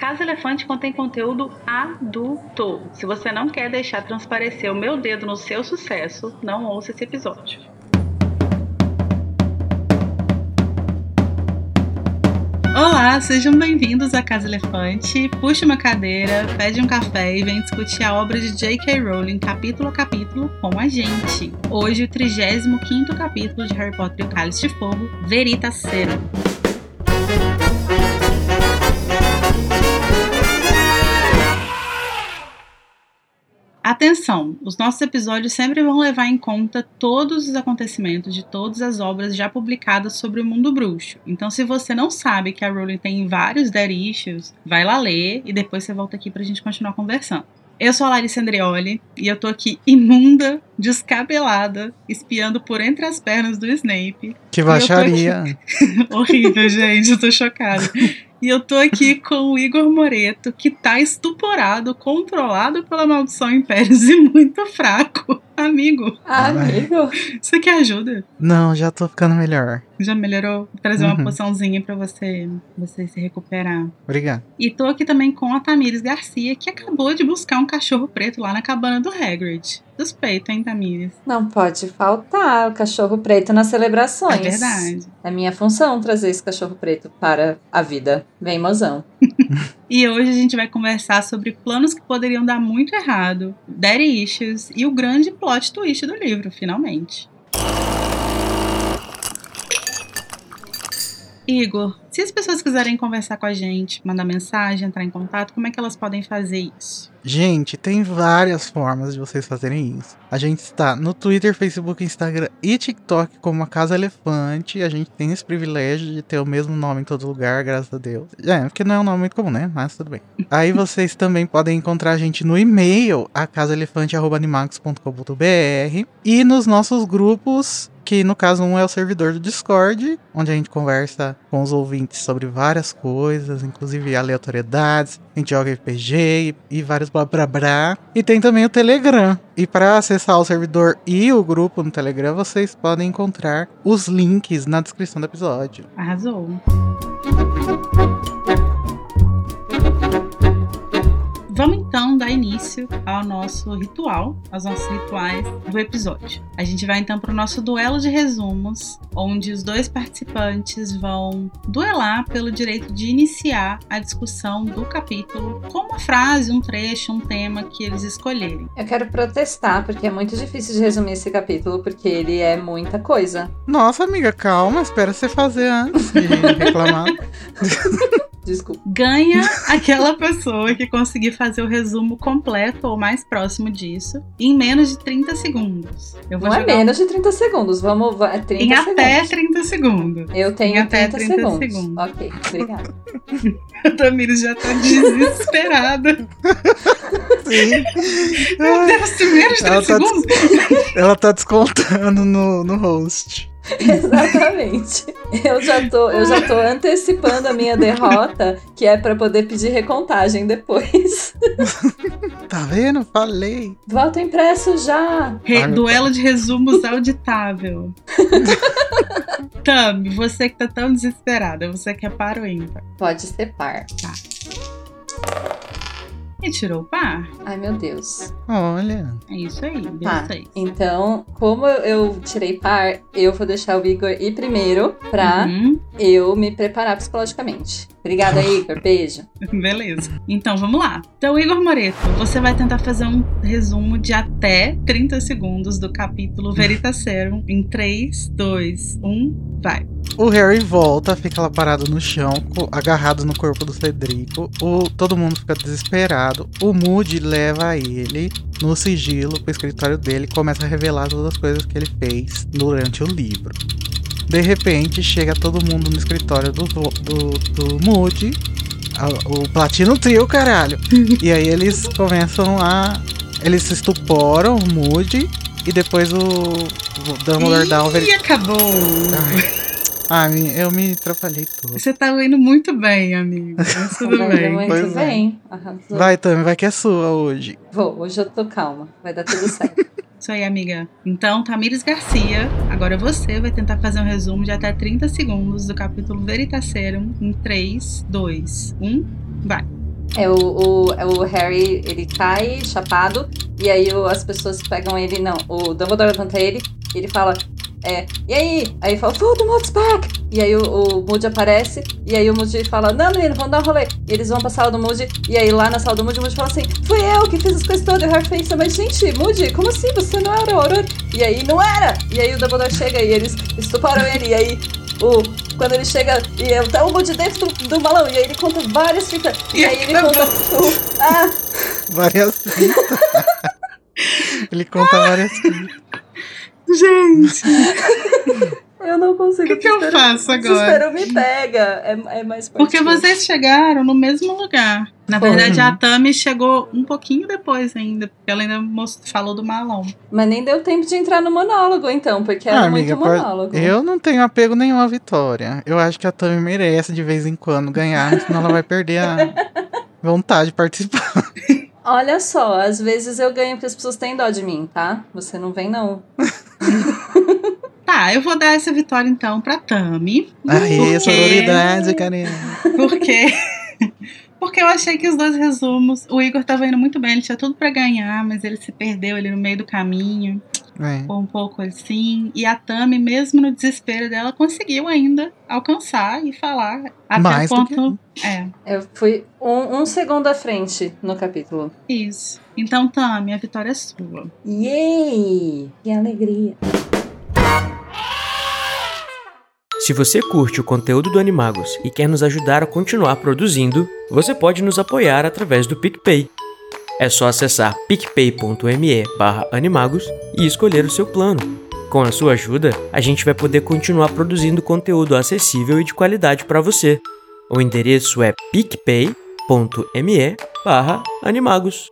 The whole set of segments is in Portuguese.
Casa Elefante contém conteúdo adulto. Se você não quer deixar transparecer o meu dedo no seu sucesso, não ouça esse episódio. Olá, sejam bem-vindos à Casa Elefante. Puxe uma cadeira, pede um café e vem discutir a obra de J.K. Rowling capítulo a capítulo com a gente. Hoje, o 35º capítulo de Harry Potter e o Cálice de Fogo, Veritaserum. Atenção! Os nossos episódios sempre vão levar em conta todos os acontecimentos de todas as obras já publicadas sobre o mundo bruxo. Então, se você não sabe que a Rowling tem vários dead issues, vai lá ler e depois você volta aqui pra gente continuar conversando. Eu sou a Larissa Andreoli e eu tô aqui imunda, descabelada, espiando por entre as pernas do Snape. Que baixaria! Horrível, gente, eu tô chocada. E eu tô aqui com o Igor Moreto, que tá estuporado, controlado pela maldição Impérios e muito fraco. Amigo. Ah, amigo. Você quer ajuda? Não, já tô ficando melhor. Já melhorou? Vou trazer uma poçãozinha pra você, você se recuperar. Obrigado. E tô aqui também com a Tamires Garcia, que acabou de buscar um cachorro preto lá na cabana do Hagrid. Suspeito, hein, Tamires? Não pode faltar o cachorro preto nas celebrações. É verdade. É minha função trazer esse cachorro preto para a vida. Vem, mozão. E hoje a gente vai conversar sobre planos que poderiam dar muito errado, daddy issues e o grande plot twist do livro, finalmente. Igor, se as pessoas quiserem conversar com a gente, mandar mensagem, entrar em contato, como é que elas podem fazer isso? Gente, tem várias formas de vocês fazerem isso. A gente está no Twitter, Facebook, Instagram e TikTok como a Casa Elefante. A gente tem esse privilégio de ter o mesmo nome em todo lugar, graças a Deus. É, porque não é um nome muito comum, né? Mas tudo bem. Aí vocês também podem encontrar a gente no e-mail, a casaelefante.animax.com.br e nos nossos grupos que no caso um é o servidor do Discord, onde a gente conversa com os ouvintes sobre várias coisas, inclusive aleatoriedades, a gente joga RPG e, e vários blá blá blá. E tem também o Telegram. E para acessar o servidor e o grupo no Telegram, vocês podem encontrar os links na descrição do episódio. Arrasou. Vamos então dar início ao nosso ritual, aos nossos rituais do episódio. A gente vai então para o nosso duelo de resumos, onde os dois participantes vão duelar pelo direito de iniciar a discussão do capítulo com uma frase, um trecho, um tema que eles escolherem. Eu quero protestar, porque é muito difícil de resumir esse capítulo, porque ele é muita coisa. Nossa, amiga, calma, espera você fazer antes de reclamar. Desculpa. Ganha aquela pessoa que conseguir fazer o resumo completo ou mais próximo disso em menos de 30 segundos. Eu vou Não é jogar um- menos de 30 segundos. Vamos. vai- É 30 em segundos. até 30 segundos. Eu tenho em até 30, 30 segundos. segundos. Ok, obrigada. A Tamires já tá desesperada. Sim. Meu Deus, menos de 30 Ela tá, segundos? ela tá descontando no, no host. Exatamente. Eu já tô, eu já tô antecipando a minha derrota, que é pra poder pedir recontagem depois. Tá vendo? Falei. Voto impresso já. Re- duelo de resumos auditável. Tami, você que tá tão desesperada, você quer par ou ímpar? Pode ser par. E tirou o par? Ai, meu Deus. Olha. É isso aí, Tá. seis. Então, como eu- eu tirei par, eu vou deixar o Igor ir primeiro pra Uhum, eu me preparar psicologicamente. Obrigada, Igor. Beijo. beleza. Então vamos lá. Então, Igor Moreto, você vai tentar fazer um resumo de até 30 segundos do capítulo Veritaserum em 3, 2, 1, vai. O Harry volta, fica lá parado no chão, agarrado no corpo do Cedrico. O, todo mundo fica desesperado. O Moody leva ele no sigilo pro escritório dele e começa a revelar todas as coisas que ele fez durante o livro. De repente, chega todo mundo no escritório do, do, do Moody. a- O Platino Trio, caralho. e aí eles começam a. Eles se estuporam, o Moody. E depois o, o Dumbledore dá um Ih, acabou! Ah, eu me atrapalhei todo. Você tá indo muito bem, amigo. Mas tudo Vai bem. muito Pois é. bem. Arrasou. Vai, Tami, vai que é sua hoje. Vou, hoje eu tô calma. Vai dar tudo certo. Isso aí, amiga. Então, Tamires Garcia, agora você vai tentar fazer um resumo de até 30 segundos do capítulo Veritaserum em 3, 2, 1, vai. É o, o, é o Harry, ele cai chapado, e aí o, as pessoas pegam ele, não, o Dumbledore levanta ele, e ele fala, é, e aí? Aí fala, Voldemort's back! E aí o, o Moody aparece, e aí o Moody fala, não, menino, vamos dar um rolê. E eles vão pra sala do Moody, e aí lá na sala do Moody, o Moody fala assim, fui eu que fiz as coisas todas, e o Harry pensa, mas gente, Moody, como assim? Você não era o Aurora? E aí, não era! E aí o Dumbledore chega e eles estuparam ele, e aí o, quando ele chega e é, tá o Moody dentro do, do, balão, e aí ele conta várias fitas, e aí ele conta o, ah... Várias fitas. ele conta várias fitas. Gente! Eu não consigo. O que, que eu faço agora? O desespero me pega. É, é mais Porque vocês chegaram no mesmo lugar. Na verdade, a Tami chegou um pouquinho depois ainda, porque ela ainda falou do malão. Mas nem deu tempo de entrar no monólogo, então, porque era ah, muito amiga, monólogo. Eu não tenho apego nenhum à vitória. Eu acho que a Tami merece de vez em quando ganhar, senão ela vai perder a vontade de participar. Olha só, às vezes eu ganho porque as pessoas têm dó de mim, tá? Você não vem, não. tá, eu vou dar essa vitória então pra Tami. Aê, porque... sororidade, Karina. Porque. Porque eu achei que os dois resumos, o Igor tava indo muito bem, ele tinha tudo para ganhar, mas ele se perdeu ali no meio do caminho. É. um pouco assim. E a Tami, mesmo no desespero dela, conseguiu ainda alcançar e falar. Até Mais o ponto. Que... É. Eu fui um, um segundo à frente no capítulo. Isso. Então, Tami, a vitória é sua. Yay! Que alegria. Se você curte o conteúdo do Animagos e quer nos ajudar a continuar produzindo, você pode nos apoiar através do PicPay. É só acessar picpay.me animagos e escolher o seu plano. Com a sua ajuda, a gente vai poder continuar produzindo conteúdo acessível e de qualidade para você. O endereço é picpay.me animagos.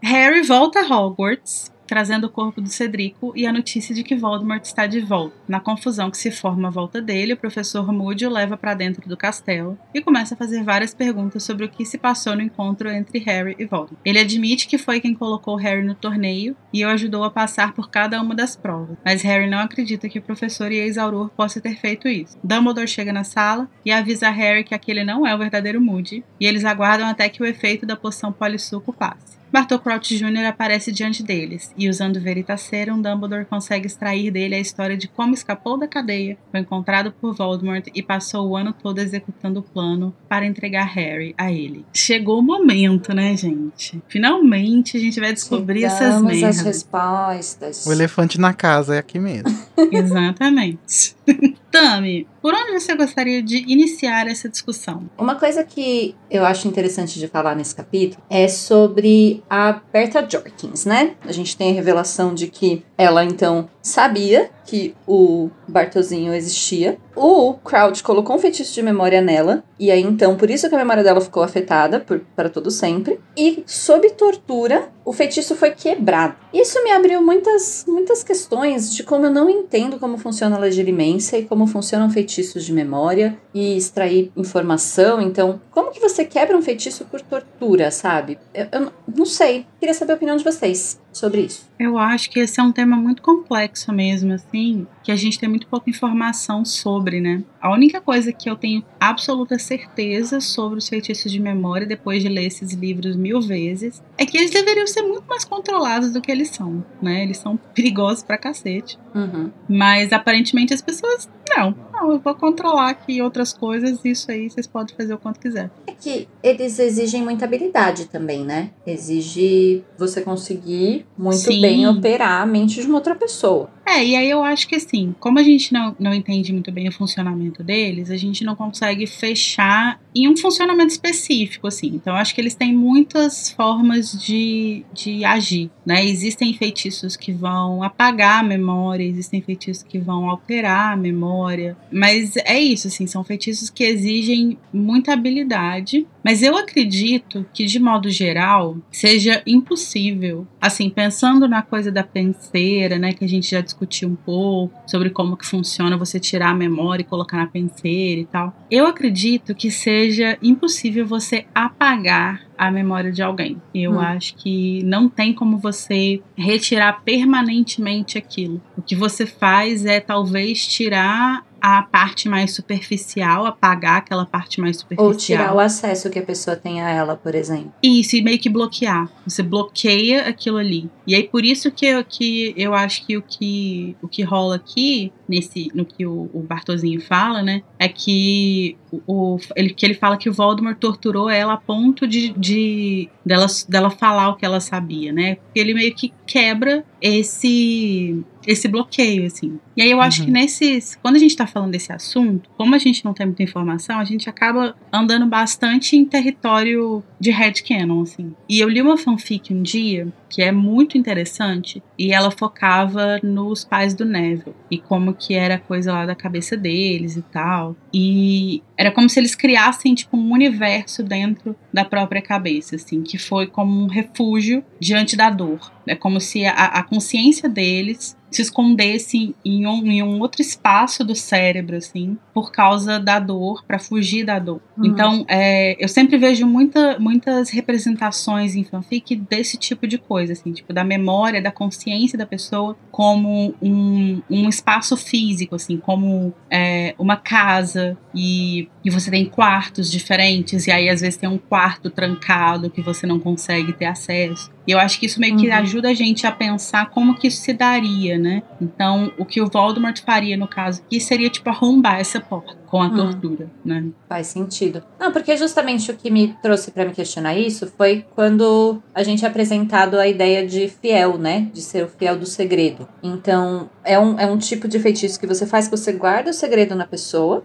Harry volta a Hogwarts trazendo o corpo do Cedrico e a notícia de que Voldemort está de volta. Na confusão que se forma à volta dele, o professor Moody o leva para dentro do castelo e começa a fazer várias perguntas sobre o que se passou no encontro entre Harry e Voldemort. Ele admite que foi quem colocou Harry no torneio e o ajudou a passar por cada uma das provas, mas Harry não acredita que o professor e ex-auror possa ter feito isso. Dumbledore chega na sala e avisa Harry que aquele não é o verdadeiro Moody, e eles aguardam até que o efeito da poção polissuco passe. Bartol Crouch Jr. aparece diante deles e, usando Veritaserum, Dumbledore consegue extrair dele a história de como escapou da cadeia, foi encontrado por Voldemort e passou o ano todo executando o plano para entregar Harry a ele. Chegou o momento, né, gente? Finalmente a gente vai descobrir Chegamos essas merdas. as respostas. O elefante na casa é aqui mesmo. Exatamente. Tami, por onde você gostaria de iniciar essa discussão? Uma coisa que eu acho interessante de falar nesse capítulo é sobre a Berta Jorkins, né? A gente tem a revelação de que ela então sabia que o Bartozinho existia. O Crouch colocou um feitiço de memória nela, e aí então por isso que a memória dela ficou afetada para todo sempre. E sob tortura, o feitiço foi quebrado. Isso me abriu muitas, muitas questões de como eu não entendo como funciona a legilimência e como funcionam feitiços de memória e extrair informação. Então, como que você quebra um feitiço por tortura, sabe? Eu, eu não sei. Queria saber a opinião de vocês sobre isso. Eu acho que esse é um tema muito complexo mesmo, assim, que a gente tem muito pouca informação sobre, né? A única coisa que eu tenho absoluta certeza sobre os feitiços de memória, depois de ler esses livros mil vezes, é que eles deveriam ser muito mais controlados do que eles são, né? Eles são perigosos pra cacete. Uhum. Mas aparentemente as pessoas, não, não, eu vou controlar aqui outras coisas, isso aí vocês podem fazer o quanto quiser. É que eles exigem muita habilidade também, né? Exige você conseguir muito Sim. bem operar a mente de uma outra pessoa. É, e aí eu acho que assim, como a gente não, não entende muito bem o funcionamento deles, a gente não consegue fechar em um funcionamento específico, assim. Então acho que eles têm muitas formas de, de agir, né? Existem feitiços que vão apagar a memória, existem feitiços que vão alterar a memória, mas é isso, assim, são feitiços que exigem muita habilidade, mas eu acredito que de modo geral seja impossível, assim, pensando na coisa da penseira, né, que a gente já discutiu um pouco sobre como que funciona você tirar a memória e colocar na penseira e tal. Eu acredito que seja impossível você apagar a memória de alguém. Eu hum. acho que não tem como você retirar permanentemente aquilo. O que você faz é talvez tirar a parte mais superficial, apagar aquela parte mais superficial. Ou tirar o acesso que a pessoa tem a ela, por exemplo. Isso, e meio que bloquear. Você bloqueia aquilo ali. E aí por isso que eu, que eu acho que o que, o que rola aqui, nesse, no que o, o Bartozinho fala, né? É que o, ele, que ele fala que o Voldemort torturou ela a ponto de, de dela, dela falar o que ela sabia, né? Porque ele meio que quebra esse esse bloqueio, assim. E aí eu acho uhum. que nesses. Quando a gente tá falando desse assunto, como a gente não tem muita informação, a gente acaba andando bastante em território de headcanon, assim. E eu li uma fanfic um dia que é muito interessante e ela focava nos pais do Neville e como que era coisa lá da cabeça deles e tal. E era como se eles criassem tipo um universo dentro da própria cabeça, assim, que foi como um refúgio diante da dor. É como se a, a consciência deles se escondesse em um, em um outro espaço do cérebro, assim, por causa da dor, para fugir da dor. Uhum. Então, é, eu sempre vejo muita, muitas representações em fanfic desse tipo de coisa, assim, tipo, da memória, da consciência da pessoa como um, um espaço físico, assim, como é, uma casa e, e você tem quartos diferentes, e aí às vezes tem um quarto trancado que você não consegue ter acesso. E eu acho que isso meio que uhum. ajuda a gente a pensar como que isso se daria, né? Então, o que o Voldemort faria no caso aqui seria, tipo, arrombar essa porta com a hum. tortura, né? Faz sentido. Não, porque justamente o que me trouxe para me questionar isso foi quando a gente é apresentado a ideia de fiel, né? De ser o fiel do segredo. Então, é um, é um tipo de feitiço que você faz que você guarda o segredo na pessoa,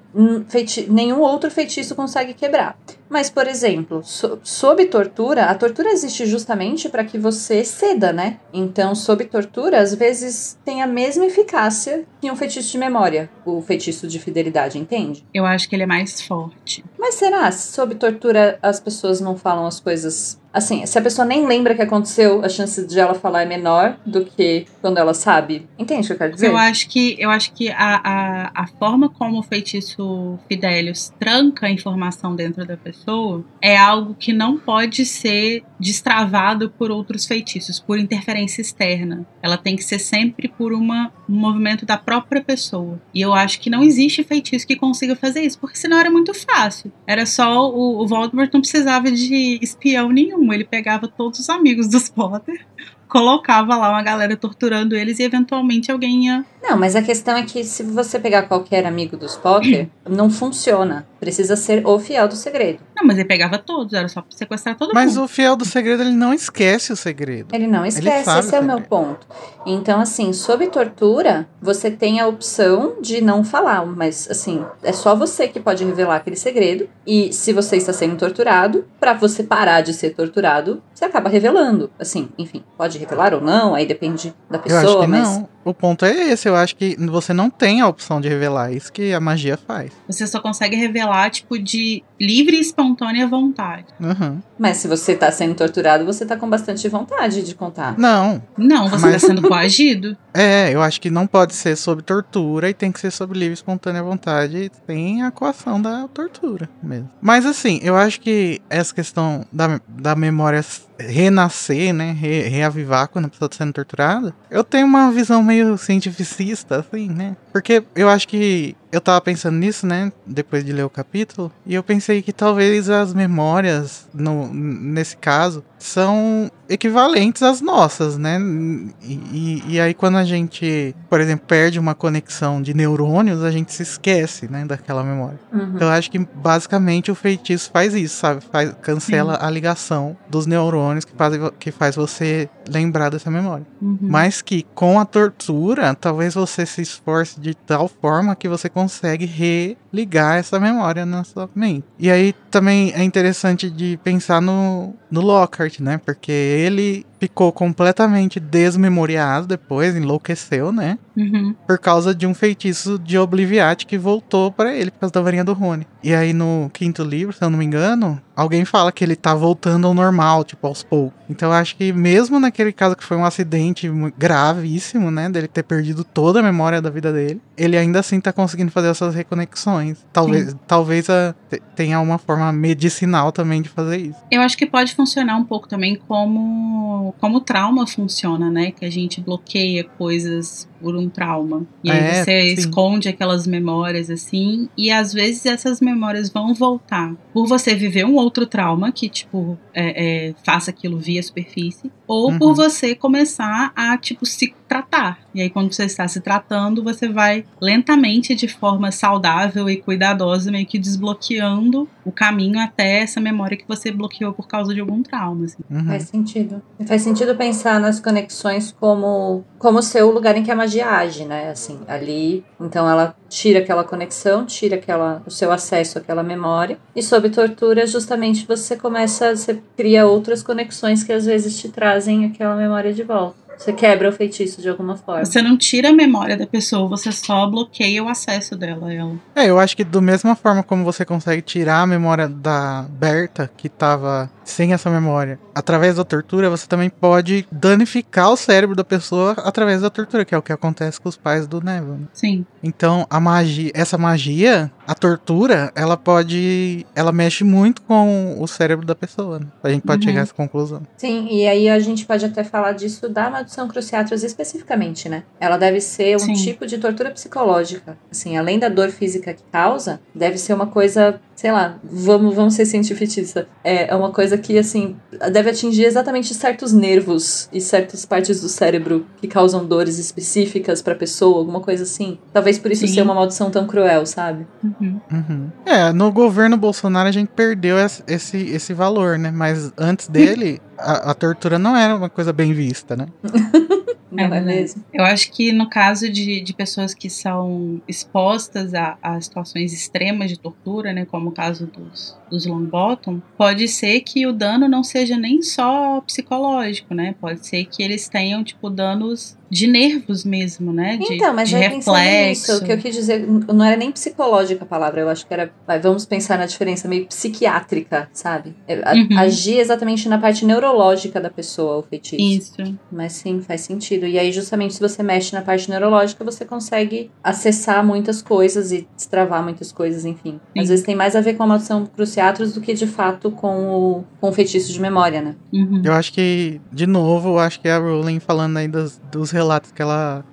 feiti nenhum outro feitiço consegue quebrar. Mas, por exemplo, so sob tortura, a tortura existe justamente para que você ceda, né? Então, sob tortura, às vezes tem a mesma eficácia que um feitiço de memória, o feitiço de fidelidade, entende? Eu acho que ele é mais forte. Mas será? Sob tortura, as pessoas não falam as coisas Assim, se a pessoa nem lembra o que aconteceu, a chance de ela falar é menor do que quando ela sabe. Entende o que eu quero dizer? Eu acho que, eu acho que a, a, a forma como o feitiço Fidelius tranca a informação dentro da pessoa é algo que não pode ser destravado por outros feitiços, por interferência externa. Ela tem que ser sempre por uma, um movimento da própria pessoa. E eu acho que não existe feitiço que consiga fazer isso, porque senão era muito fácil. Era só o, o Voldemort não precisava de espião nenhum ele pegava todos os amigos dos Potter, colocava lá uma galera torturando eles e eventualmente alguém ia. Não, mas a questão é que se você pegar qualquer amigo dos Potter, não funciona. Precisa ser o fiel do segredo. Não, mas ele pegava todos, era só pra sequestrar todo mas mundo. Mas o fiel do segredo, ele não esquece o segredo. Ele não esquece, ele esse é o meu ponto. Então, assim, sob tortura, você tem a opção de não falar, mas, assim, é só você que pode revelar aquele segredo. E se você está sendo torturado, para você parar de ser torturado, você acaba revelando. Assim, enfim, pode revelar ou não, aí depende da pessoa, eu acho que mas. Não. O ponto é esse, eu acho que você não tem a opção de revelar, isso que a magia faz. Você só consegue revelar, tipo, de livre e espontânea vontade. Uhum. Mas se você tá sendo torturado, você tá com bastante vontade de contar. Não. Não, você mas... tá sendo coagido. É, eu acho que não pode ser sob tortura e tem que ser sob livre e espontânea vontade. Tem a coação da tortura mesmo. Mas assim, eu acho que essa questão da, da memória renascer, né? Re, reavivar quando a pessoa tá sendo torturada. Eu tenho uma visão meio cientificista, assim, né? Porque eu acho que eu tava pensando nisso, né? Depois de ler o capítulo. E eu pensei que talvez as memórias, no, nesse caso, são equivalentes às nossas, né? E, e, aí quando a gente, por exemplo, perde uma conexão de neurônios, a gente se esquece, né? Daquela memória. Uhum. Então eu acho que basicamente o feitiço faz isso, sabe? Faz, cancela Sim. a ligação dos neurônios que faz, que faz você lembrar dessa memória. Uhum. Mas que com a tortura, talvez você se esforce de tal forma que você consegue religar essa memória na sua mente. E aí também é interessante de pensar no, no Lockhart, né? Porque ele ficou completamente desmemoriado depois, enlouqueceu, né? Uhum. Por causa de um feitiço de Obliviate que voltou para ele por causa da varinha do Rony. E aí no quinto livro, se eu não me engano, alguém fala que ele tá voltando ao normal, tipo, aos poucos. Então eu acho que mesmo naquele caso que foi um acidente gravíssimo, né, dele ter perdido toda a memória da vida dele, ele ainda assim tá conseguindo fazer essas reconexões. Talvez, Sim. talvez a, tenha uma forma medicinal também de fazer isso. Eu acho que pode funcionar um pouco também como como trauma funciona, né? Que a gente bloqueia coisas por um trauma. E aí É, você sim. esconde aquelas memórias assim, e às vezes essas memórias vão voltar por você viver um outro trauma que, tipo, é, é, faça aquilo via superfície, ou Uhum. por você começar a, tipo, se tratar. E aí, quando você está se tratando, você vai lentamente, de forma saudável e cuidadosa, meio que desbloqueando o caminho até essa memória que você bloqueou por causa de algum trauma. Assim. Uhum. Faz sentido. Faz sentido pensar nas conexões como como ser o lugar em que a magia age, né? Assim, ali, então ela tira aquela conexão, tira aquela o seu acesso àquela memória. E sob tortura, justamente você começa, você cria outras conexões que às vezes te trazem aquela memória de volta. Você quebra o feitiço de alguma forma. Você não tira a memória da pessoa, você só bloqueia o acesso dela a ela. É, eu acho que da mesma forma como você consegue tirar a memória da Berta, que tava sem essa memória, através da tortura, você também pode danificar o cérebro da pessoa através da tortura, que é o que acontece com os pais do Neville. né? Sim. Então, a magia, essa magia, a tortura, ela pode, ela mexe muito com o cérebro da pessoa. Né? A gente pode Uhum. chegar a essa conclusão. Sim, e aí a gente pode até falar disso da maldição cruciatus especificamente, né? Ela deve ser um Sim. tipo de tortura psicológica. Assim, além da dor física que causa, deve ser uma coisa, sei lá, vamos, vamos ser cientificistas. É, é uma coisa que, assim, deve atingir exatamente certos nervos e certas partes do cérebro que causam dores específicas pra pessoa, alguma coisa assim. Talvez por isso Sim. ser uma maldição tão cruel, sabe? Uhum. Uhum. É, no governo Bolsonaro a gente perdeu es- esse, esse valor, né? Mas antes dele, a, a tortura não era uma coisa bem vista, né? Não é, verdade. mesmo? Eu acho que no caso de, de pessoas que são expostas a, a situações extremas de tortura, né, como o caso dos, dos Longbottom, pode ser que o dano não seja nem só psicológico, né? Pode ser que eles tenham, tipo, danos de nervos mesmo, né? De, Então, mas de aí pensando reflexo. nisso, o que eu quis dizer, não era nem psicológica a palavra, eu acho que era, vamos pensar na diferença meio psiquiátrica, sabe? É, Uhum. Agir exatamente na parte neurológica da pessoa, o feitiço. Isso. Mas sim, faz sentido. E aí, justamente, se você mexe na parte neurológica, você consegue acessar muitas coisas e destravar muitas coisas, enfim. Às Sim. vezes tem mais a ver com a maldição cruciatus do que, de fato, com o, com o feitiço de memória, né? Uhum. Eu acho que, de novo, eu acho que a Rowling falando aí dos, dos relatos que ela,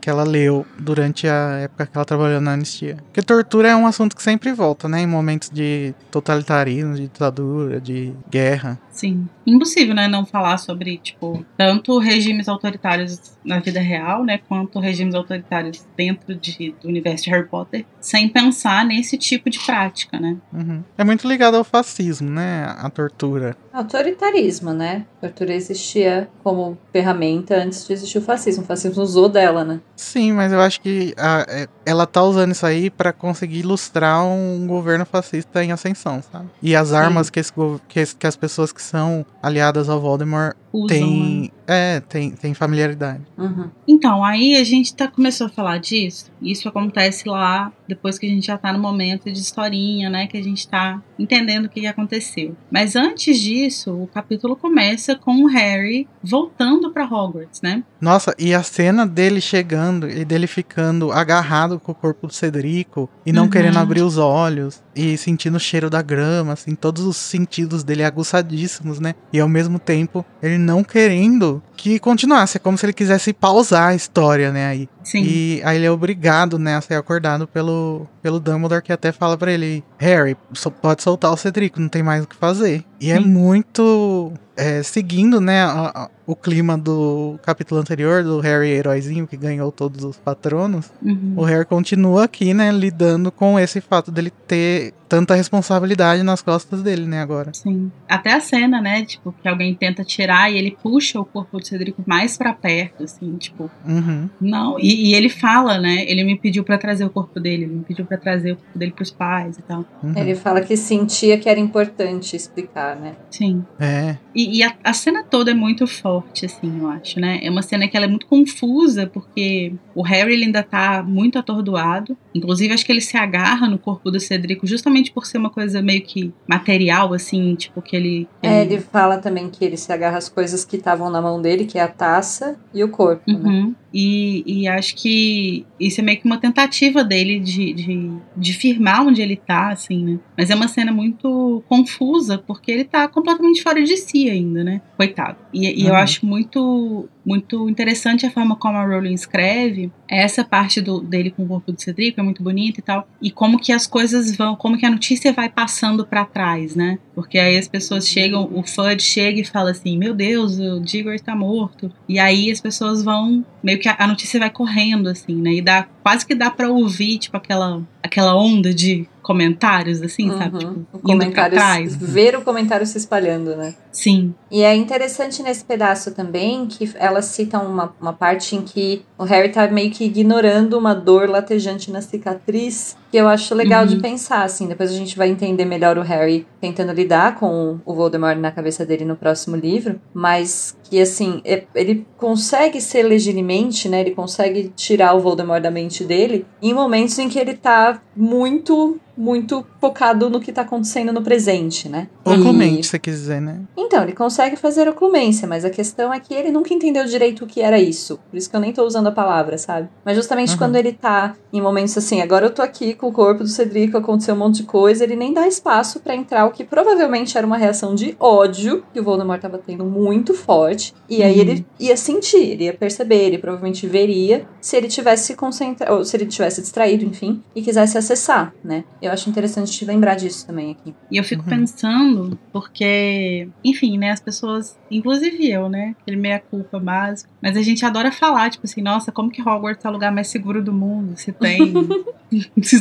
que ela leu durante a época que ela trabalhou na anistia. Porque tortura é um assunto que sempre volta, né? Em momentos de totalitarismo, de ditadura, de guerra. Sim. Impossível, né, não falar sobre, tipo, tanto regimes autoritários na vida real, né, quanto regimes autoritários dentro de, do universo de Harry Potter, sem pensar nesse tipo de prática, né? Uhum. É muito ligado ao fascismo, né? A tortura. Autoritarismo, né? A tortura existia como ferramenta antes de existir o fascismo. O fascismo usou dela, né? Sim, mas eu acho que a- é- ela tá usando isso aí pra conseguir ilustrar um governo fascista em ascensão, sabe? E as armas que, esse que, que as pessoas que são aliadas ao Voldemort Usam, né? têm. É, tem, tem familiaridade. Uhum. Então, aí a gente tá, começou a falar disso. Isso acontece lá depois que a gente já tá no momento de historinha, né? Que a gente tá entendendo o que aconteceu. Mas antes disso, o capítulo começa com o Harry voltando pra Hogwarts, né? Nossa, e a cena dele chegando e dele ficando agarrado com o corpo do Cedrico e não Uhum. querendo abrir os olhos e sentindo o cheiro da grama, assim, todos os sentidos dele aguçadíssimos, né? E ao mesmo tempo ele não querendo que continuasse, é como se ele quisesse pausar a história, né? Aí. Sim. E aí ele é obrigado, né, a ser acordado pelo, pelo Dumbledore que até fala pra ele: Harry, pode soltar o Cedrico, não tem mais o que fazer. E é Sim. muito. É, seguindo, né, a- a- o clima do capítulo anterior, do Harry heróizinho que ganhou todos os patronos, Uhum. o Harry continua aqui, né, lidando com esse fato dele ter tanta responsabilidade nas costas dele, né, agora. Sim. Até a cena, né? Tipo, que alguém tenta tirar e ele puxa o corpo do Cedrico mais pra perto, assim, tipo, Uhum. não. E, e ele fala, né? Ele me pediu pra trazer o corpo dele, ele me pediu pra trazer o corpo dele pros pais e tal. uhum. Ele fala que sentia que era importante explicar, né? Sim. É. E, e a, a cena toda é muito forte, assim, eu acho, né? É uma cena que ela é muito confusa, porque o Harry ele ainda tá muito atordoado. Inclusive, acho que ele se agarra no corpo do Cedrico justamente por ser uma coisa meio que material, assim, tipo, que ele. É, ele fala também que ele se agarra às coisas que estavam na mão dele, que é a taça e o corpo, né? E, e acho que isso é meio que uma tentativa dele de, de, de firmar onde ele tá, assim, né? Mas é uma cena muito confusa, porque ele tá completamente fora de si ainda, né? Coitado. E, e eu Uhum. acho muito muito interessante a forma como a Rowling escreve. Essa parte do, dele com o corpo do Cedric é muito bonita e tal. E como que as coisas vão, como que a notícia vai passando para trás, né? Porque aí as pessoas chegam, o Fudge chega e fala assim: Meu Deus, o Digger está morto. E aí as pessoas vão, meio que a, a notícia vai correndo, assim, né? E dá, quase que dá para ouvir, tipo, aquela, aquela onda de comentários, assim, Uhum. sabe? Tipo, O indo pra trás. ver o comentário se espalhando, né? Sim. E é interessante nesse pedaço também que ela cita uma, uma parte em que o Harry tá meio que ignorando uma dor latejante na cicatriz, que eu acho legal de Uhum. pensar, assim. Depois a gente vai entender melhor o Harry tentando lidar com o Voldemort na cabeça dele no próximo livro, mas que, assim, é- ele consegue ser legilimente, né? Ele consegue tirar o Voldemort da mente dele em momentos em que ele tá muito, muito focado no que tá acontecendo no presente, né? Ou E- comente, se quiser, né? então, ele consegue fazer oclumência, mas a questão é que ele nunca entendeu direito o que era isso. Por isso que eu nem tô usando a palavra, sabe? Mas justamente Uhum. quando ele tá em momentos assim, agora eu tô aqui com o corpo do Cedrico, aconteceu um monte de coisa, ele nem dá espaço pra entrar o que provavelmente era uma reação de ódio que o Voldemort tava tendo muito forte. E aí Uhum. ele ia sentir, ele ia perceber, ele provavelmente veria se ele tivesse concentrado, ou se ele tivesse distraído, enfim, e quisesse acessar, né? Eu acho interessante te lembrar disso também aqui. E eu fico Uhum. pensando, porque, enfim, né, as pessoas, inclusive eu, né, aquele meia-culpa básico, mas a gente adora falar, tipo assim, nossa, como que Hogwarts é o lugar mais seguro do mundo? Se tem.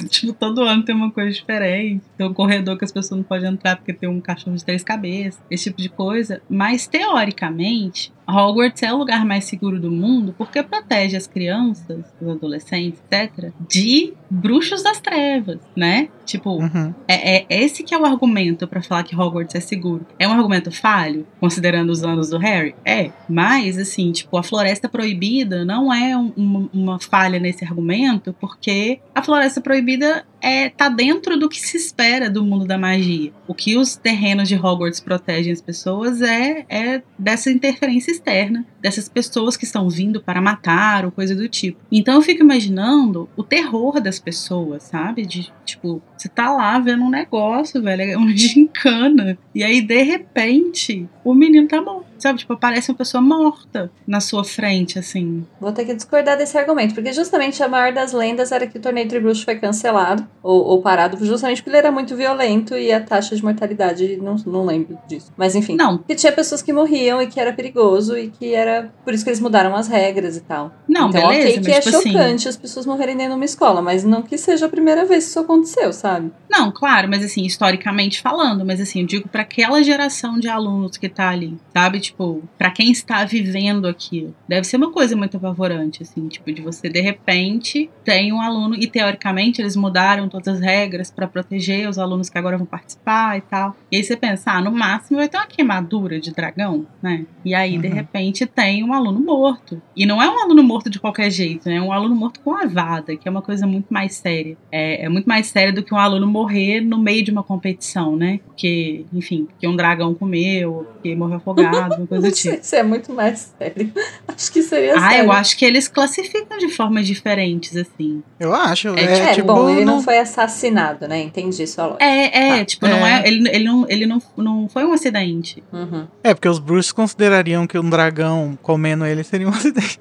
tipo, todo ano tem uma coisa diferente. Tem um corredor que as pessoas não podem entrar porque tem um cachorro de três cabeças, esse tipo de coisa. Mas, teoricamente, Hogwarts é o lugar mais seguro do mundo porque protege as crianças, os adolescentes, etc., de bruxos das trevas, né? Tipo, Uhum. é, é esse que é o argumento pra falar que Hogwarts é seguro. É um argumento falho, considerando os anos do Harry? É. Mas, assim, tipo, a Floresta Proibida não é um- uma, uma falha nesse argumento, porque a Floresta Proibida é tá dentro do que se espera do mundo da magia. O que os terrenos de Hogwarts protegem as pessoas é, é dessa interferência externa, dessas pessoas que estão vindo para matar ou coisa do tipo. Então eu fico imaginando o terror das pessoas, sabe? De tipo, você tá lá vendo um negócio, velho, é uma gincana. E aí, de repente, o menino tá morto. Sabe? Tipo, aparece uma pessoa morta na sua frente, assim. Vou ter que discordar desse argumento, porque justamente a maior das lendas era que o torneio Tribruxo foi cancelado ou, ou parado, justamente porque ele era muito violento e a taxa de mortalidade, não, não lembro disso. Mas enfim, Não, que tinha pessoas que morriam e que era perigoso e que era por isso que eles mudaram as regras e tal. não, então, beleza, ok, que é tipo assim. chocante as pessoas morrerem dentro de uma escola, mas não que seja a primeira vez que isso aconteceu, sabe? Não, claro, mas assim, historicamente falando, mas assim, eu digo pra aquela geração de alunos que tá ali, sabe? Tipo, pra quem está vivendo aquilo. Deve ser uma coisa muito apavorante, assim, tipo, de você de repente tem um aluno e teoricamente eles mudaram todas as regras pra proteger os alunos que agora vão participar e tal. E aí você pensa, ah, no máximo vai ter uma queimadura de dragão, né? E aí de Uhum. repente tem um aluno morto. E não é um aluno morto de qualquer jeito, né? É um aluno morto com a vada, que é uma coisa muito mais séria. É, é muito mais sério do que um aluno morrer no meio de uma competição, né? Porque, enfim, que um dragão comeu, que morreu afogado, uma coisa do tipo. se é muito mais sério. Acho que seria Ah, sério. eu acho que eles classificam de formas diferentes, assim. Eu acho. É, É, É, tipo. bom, ele não não- foi assassinado, né? Entendi sua lógica. É, é, Tá. tipo, não é. É. Ele, ele, não, ele não, não foi um acidente. Uhum. É, porque os bruxos considerariam que um dragão comendo ele seria um acidente.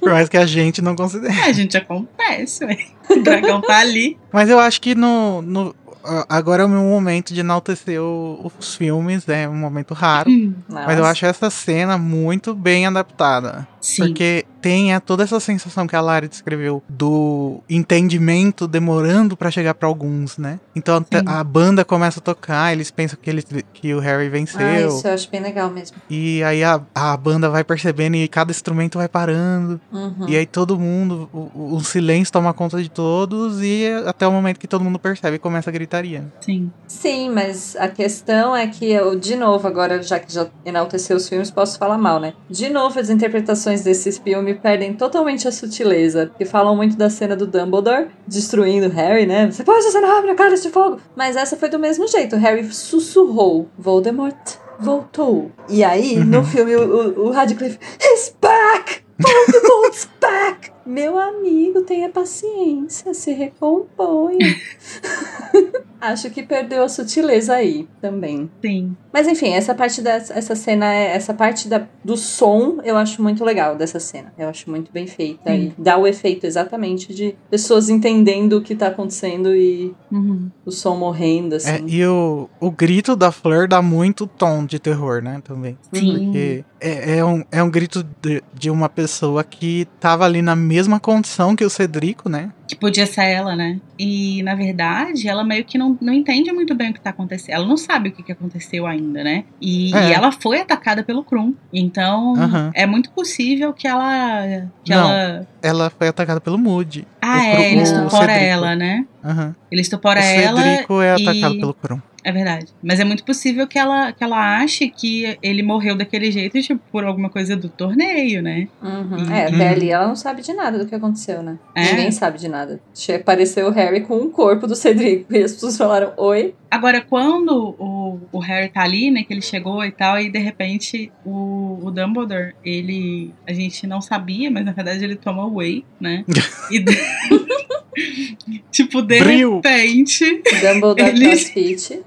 Por mais que a gente não considere. É, gente, acontece, ué. O dragão tá ali. Mas eu acho que no. no agora é o meu momento de enaltecer o- os filmes, é um momento raro. Mas eu Nossa. acho essa cena muito bem adaptada. Sim. Porque tem é, toda essa sensação que a Lari descreveu do entendimento demorando pra chegar pra alguns, né? Então Sim. a banda começa a tocar, eles pensam que, eles, que o Harry venceu. Ah, isso eu acho bem legal mesmo. E aí a, a banda vai percebendo e cada instrumento vai parando. Uhum. E aí todo mundo, o, o- o silêncio toma conta de todos e até o momento que todo mundo percebe e começa a gritaria. Sim. Sim, mas a questão é que eu, de novo, agora, já que já enalteceu os filmes, posso falar mal, né? De novo, as interpretações desses filmes perdem totalmente a sutileza. Porque falam muito da cena do Dumbledore destruindo Harry, né? Você pode acender na cara de fogo! Mas essa foi do mesmo jeito. Harry sussurrou: Voldemort voltou. E aí, no filme, o, o, o Radcliffe, He's back! Voldemort's back! Meu amigo, tenha paciência, se recomponha. Acho que perdeu a sutileza aí também. Sim. Mas enfim, essa parte dessa essa cena, é- essa parte da, do som, eu acho muito legal dessa cena. Eu acho muito bem feita. Sim. E dá o efeito exatamente de pessoas entendendo o que tá acontecendo e Uhum. o som morrendo, É, assim. e o, o grito da Fleur dá muito tom de terror, né? Também. Sim. Porque é, é, um, é um grito de, de uma pessoa que tava ali na mesma condição que o Cedrico, né? Que podia ser ela, né? E, na verdade, ela meio que não, não entende muito bem o que tá acontecendo. Ela não sabe o que, que aconteceu ainda, né? E, É. e ela foi atacada pelo Krum. Então, Aham. é muito possível que ela. Que Não. ela. Ela foi atacada pelo Moody. Ah, O é, ele o estupora Cedrico. ela, né? Aham. Ele estupora o ela. Cedrico é e- atacado pelo Krum. É verdade. Mas é muito possível que ela, que ela ache que ele morreu daquele jeito, tipo, por alguma coisa do torneio, né? Uhum. E- É, Uhum. até ali ela não sabe de nada do que aconteceu, né? É. Ninguém sabe de nada. Apareceu o Harry com o corpo do Cedrico e as pessoas falaram: Oi. Agora, quando o, o Harry tá ali, né, que ele chegou e tal, e de repente o, o Dumbledore, ele. A gente não sabia, mas na verdade ele toma whey, né? E de- tipo, de Bril. repente, Dumbledore Ele- CrossFit.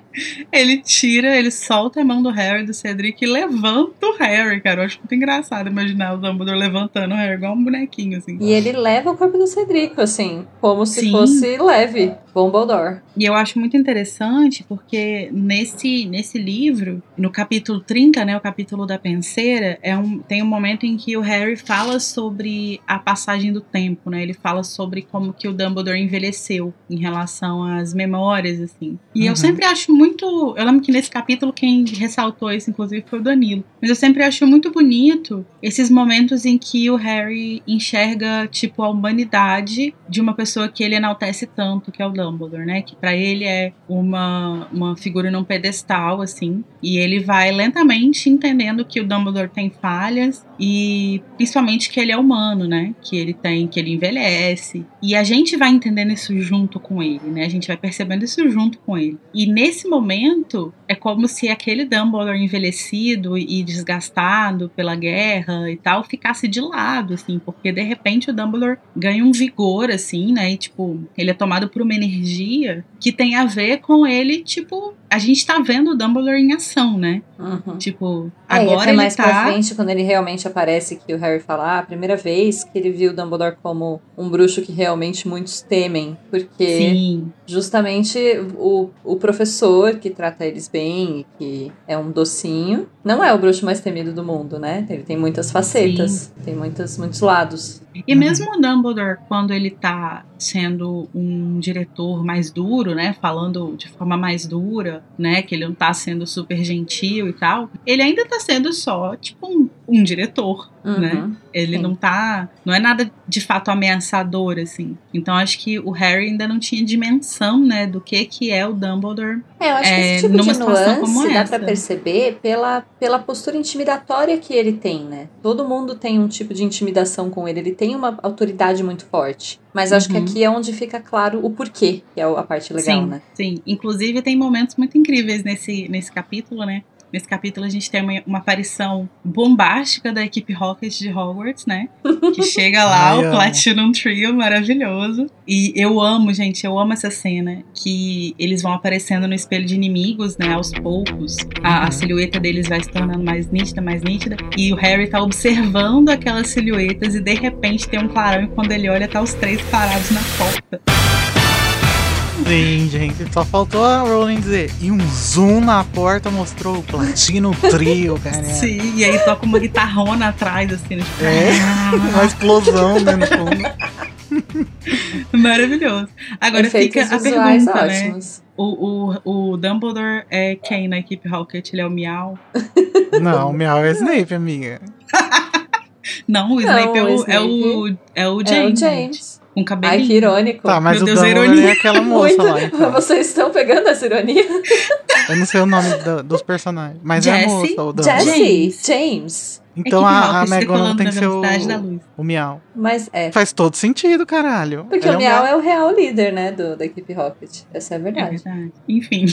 Ele tira, ele solta a mão do Harry, do Cedric e levanta o Harry, cara. Eu acho muito engraçado imaginar o Dumbledore levantando o Harry igual um bonequinho, assim. E ele leva o corpo do Cedrico, assim, como se Sim. fosse leve. Dumbledore. E eu acho muito interessante porque nesse, nesse livro, no capítulo 30, né, o capítulo da penseira, é um, tem um momento em que o Harry fala sobre a passagem do tempo, né? Ele fala sobre como que o Dumbledore envelheceu em relação às memórias, assim. E eu Uhum. sempre acho muito. Eu lembro que nesse capítulo quem ressaltou isso, inclusive, foi o Danilo. Mas eu sempre acho muito bonito esses momentos em que o Harry enxerga, tipo, a humanidade de uma pessoa que ele enaltece tanto, que é o Dumbledore, né? Que pra ele é uma, uma figura num pedestal, assim. E ele vai lentamente entendendo que o Dumbledore tem falhas e principalmente que ele é humano, né? Que ele tem, que ele envelhece. E a gente vai entendendo isso junto com ele, né? A gente vai percebendo isso junto com ele. E nesse momento é como se aquele Dumbledore envelhecido e desgastado pela guerra e tal ficasse de lado, assim, porque de repente o Dumbledore ganha um vigor, assim, né? E tipo, ele é tomado por uma energia que tem a ver com ele, tipo, a gente tá vendo o Dumbledore em ação, né? Uhum. Tipo, É, agora ele mais tá. pra frente, quando ele realmente aparece, que o Harry fala, ah, a primeira vez que ele viu o Dumbledore como um bruxo que realmente muitos temem, porque Sim, justamente o, o professor que trata eles bem e que é um docinho, não é o bruxo mais temido do mundo, né? Ele tem muitas facetas, tem muitas, muitos lados. E mesmo o Dumbledore, quando ele tá sendo um diretor mais duro, né? Falando de forma mais dura, né? Que ele não tá sendo super gentil e tal, ele ainda tá sendo só, tipo, um, um diretor, né? Uhum. Ele Sim. não tá. Não é nada de fato ameaçador, assim. Então acho que o Harry ainda não tinha dimensão, né? Do que que é o Dumbledore. É, eu acho que É, esse tipo numa de situação como nuance dá essa. pra perceber pela, pela postura intimidatória que ele tem, né? Todo mundo tem um tipo de intimidação com ele, ele tem uma autoridade muito forte. Mas acho que Uhum. aqui é onde fica claro o porquê, que é a parte legal, sim, né? sim. Inclusive tem momentos muito incríveis nesse, nesse capítulo, né? Nesse capítulo a gente tem uma, uma aparição bombástica da equipe Rocket de Hogwarts, né? Que chega lá, Ai, o. Platinum Trio maravilhoso. E eu amo, gente, eu amo essa cena. Que eles vão aparecendo no espelho de inimigos, né? Aos poucos. A, a silhueta deles vai se tornando mais nítida, mais nítida. E o Harry tá observando aquelas silhuetas e de repente tem um clarão e quando ele olha, tá os três parados na porta. Sim, gente. Só faltou a Rowling dizer. E um zoom na porta mostrou o Platino Trio, cara. Sim, e aí toca uma guitarrona atrás, assim, né? Tipo, É. Uma explosão né, no fundo. Maravilhoso. Agora Efeitos fica a pergunta, né? O, o, o Dumbledore é quem na equipe Rocket? Ele é o Miau? Não, o Miau é Snape, amiga. Não, o Snape, é, o o, é, Snape o, é o É o James. Com Ai, que irônico. Tá, mas Meu o Deus, a Dumbledore ironia. é aquela moça Muito. lá, então. Vocês estão pegando essa ironia? Eu não sei o nome do- dos personagens. Mas é a Jessie? moça, o Dumbledore. Jesse, James. James. Então Equipe a, a tem que ser o, luz. o Miau. Mas é. Faz todo sentido, caralho. Porque Ele o Miau é o real líder, né, do, da equipe Rocket. Essa é a É verdade. verdade. Enfim.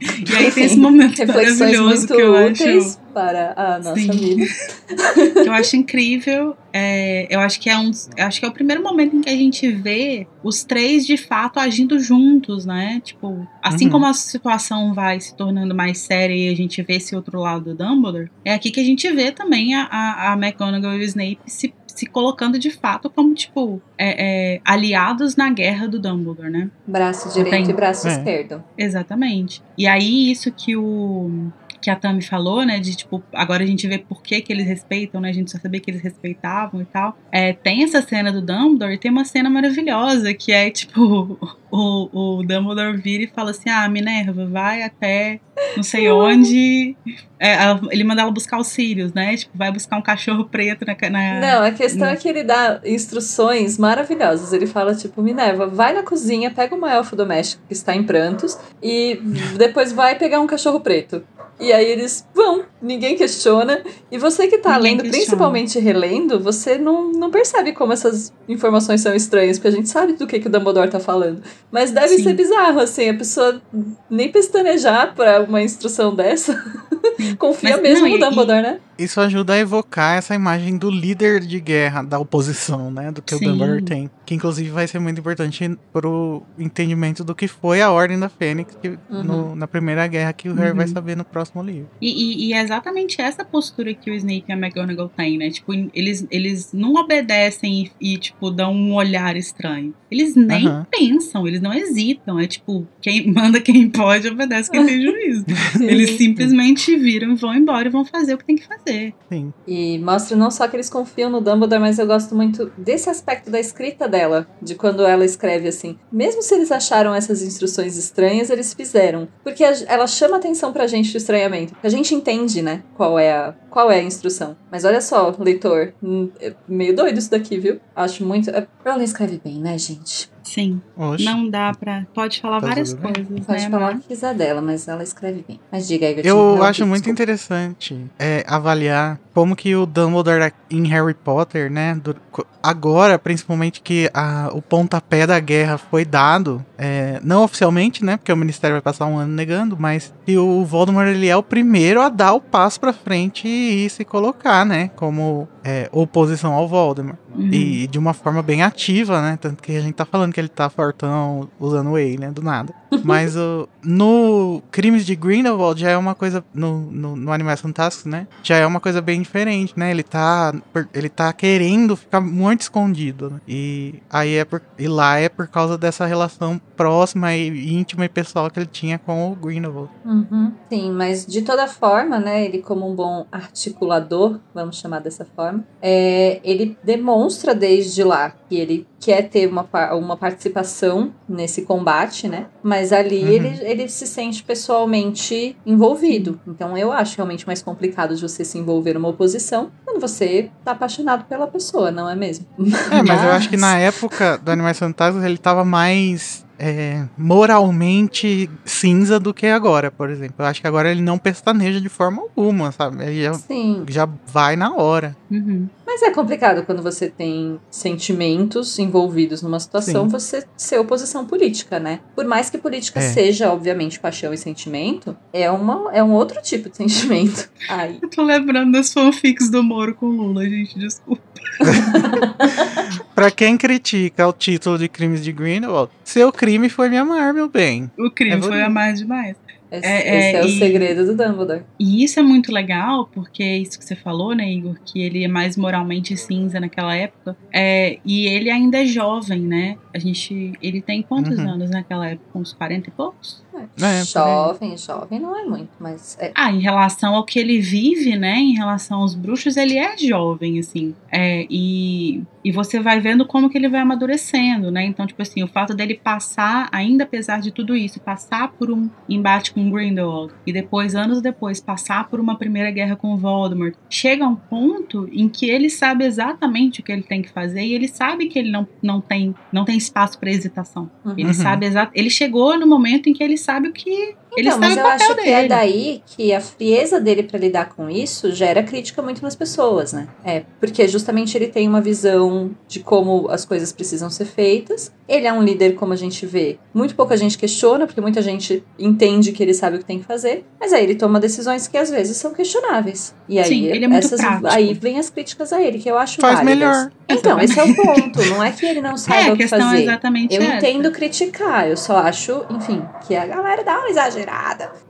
E aí tem esse momento Reflexões maravilhoso que eu acho. para a nossa Sim. vida. eu acho incrível. é, eu acho que é um, eu acho que é o primeiro momento em que a gente vê os três de fato agindo juntos, né? Tipo, assim Uhum. como a situação vai se tornando mais séria e a gente vê esse outro lado do Dumbledore, é aqui que a gente vê também a, a, a McGonagall e o Snape se, se colocando de fato como, tipo, é, é, aliados na guerra do Dumbledore, né? Braço direito Tem. e braço É. esquerdo. Exatamente. E aí, isso que o. Que a Tami falou, né? De tipo, agora a gente vê por que, que eles respeitam, né? A gente só sabia que eles respeitavam e tal. É, tem essa cena do Dumbledore e tem uma cena maravilhosa que é tipo: o, o Dumbledore vira e fala assim: Ah, Minerva, vai até não sei onde. É, ela- ele manda ela buscar os Sirius, né? Tipo, vai buscar um cachorro preto na. na Não, a questão não. é que ele dá instruções maravilhosas. Ele fala, tipo, Minerva, vai na cozinha, pega uma elfo doméstico que está em prantos e depois vai pegar um cachorro preto. E aí eles vão, ninguém questiona. E você que tá Ninguém lendo, questiona. principalmente relendo, você não, não percebe como essas informações são estranhas, porque a gente sabe do que, que o Dumbledore tá falando. Mas deve Sim. ser bizarro, assim, a pessoa nem pestanejar pra uma instrução dessa. Confia Mas, mesmo não, no e- Dumbledore, né? Isso ajuda a evocar essa imagem do líder de guerra da oposição, né? Do que Sim. o Dumbledore tem. Que inclusive vai ser muito importante pro entendimento do que foi a Ordem da Fênix que, Uhum. no- na Primeira Guerra que o Harry vai Uhum. saber no próximo livro. E, e- e é exatamente essa postura que o Snape e a McGonagall têm, né? Tipo, eles, eles não obedecem e, e, tipo, dão um olhar estranho. Eles nem pensam, eles não hesitam. É tipo, quem manda quem pode, obedece quem tem juízo. Eles simplesmente viram e vão embora e vão fazer o que tem que fazer. Sim. E mostra não só que eles confiam no Dumbledore, mas eu gosto muito desse aspecto da escrita dela, de quando ela escreve assim. Mesmo se eles acharam essas instruções estranhas, eles fizeram. Porque ela chama atenção pra gente do estranhamento. A gente entende, né, qual é a, qual é a instrução. Mas olha só, leitor, hum, é meio doido isso daqui, viu? Acho muito. é, Rowling escreve bem, né, gente? Sim, Oxe. não dá pra. Pode falar Tá várias bem. coisas, Pode né? falar o mas- que quiser dela, mas ela escreve bem. Mas diga aí, Eu não, acho muito desculpa. interessante é, avaliar como que o Dumbledore em Harry Potter, né? do- agora, principalmente que a- o pontapé da guerra foi dado, é, não oficialmente, né? Porque o Ministério vai passar um ano negando, mas que o Voldemort ele é o primeiro a dar o passo pra frente e, se colocar, né? Como é, oposição ao Voldemort. Uhum. E de uma forma bem ativa, né? Tanto que a gente tá falando que ele tá fortão usando whey, né? Do nada. Mas o, no Crimes de Grindelwald já é uma coisa. No, no, no Animais Fantásticos, né? Já é uma coisa bem diferente, né? Ele tá, ele tá querendo ficar muito escondido. né? E aí é por, e lá é por causa dessa relação próxima e íntima e pessoal que ele tinha com o Grindelwald. Uhum. Sim, mas de toda forma, né, ele como um bom articulador, vamos chamar dessa forma, é, ele demonstra desde lá que ele quer ter uma, uma participação nesse combate, né? Mas ali Uhum. ele, ele se sente pessoalmente envolvido. Então eu acho realmente mais complicado de você se envolver numa oposição quando você tá apaixonado pela pessoa, não é mesmo? É, mas eu acho que na época do Animais Fantásticos ele tava mais é, moralmente cinza do que agora, por exemplo. Eu acho que agora ele não pestaneja de forma alguma, sabe? Ele já, Sim. já vai na hora. Uhum. Mas é complicado quando você tem sentimentos envolvidos numa situação, Sim. você ser oposição política, né? Por mais que política É. seja, obviamente, paixão e sentimento, é, uma, é um outro tipo de sentimento. Ai, Eu tô lembrando das fanfics do Moro com Lula, gente, desculpa. Pra quem critica o título de Crimes de Grindelwald, seu crime foi me amar, meu bem. O crime É foi amar demais. Esse É, esse é, é, o e- segredo do Dumbledore. E isso é muito legal, porque é isso que você falou, né, Igor? Que ele é mais moralmente cinza naquela época. É, e ele ainda é jovem, né? A gente. Ele tem quantos Uhum. anos naquela época? Uns 40 e poucos? É, jovem, jovem não é muito, mas é. Ah, em relação ao que ele vive, né? Em relação aos bruxos, ele é jovem, assim. É, e, e você vai vendo como que ele vai amadurecendo, né? Então, tipo assim, o fato dele passar, ainda apesar de tudo isso, passar por um embate com Grindelwald e depois, anos depois, passar por uma primeira guerra com Voldemort, chega a um ponto em que ele sabe exatamente o que ele tem que fazer e ele sabe que ele não, não, tem, não tem espaço para hesitação. Ele Uhum. sabe exato. Ele chegou no momento em que ele sabe o que Ele Então, está mas no eu papel acho que é dele. daí que a frieza dele pra lidar com isso gera crítica muito nas pessoas, né? É, porque justamente ele tem uma visão de como as coisas precisam ser feitas. Ele é um líder, como a gente vê, muito pouca gente questiona, porque muita gente entende que ele sabe o que tem que fazer, mas aí ele toma decisões que às vezes são questionáveis. E aí, Sim, ele é muito essas, prático. aí vem as críticas a ele, que eu acho Faz válidas. melhor. Então, esse é o ponto. Não é que ele não É, saiba a o que questão é fazer. exatamente Eu essa. entendo criticar, eu só acho, enfim, que a galera dá uma exagerada.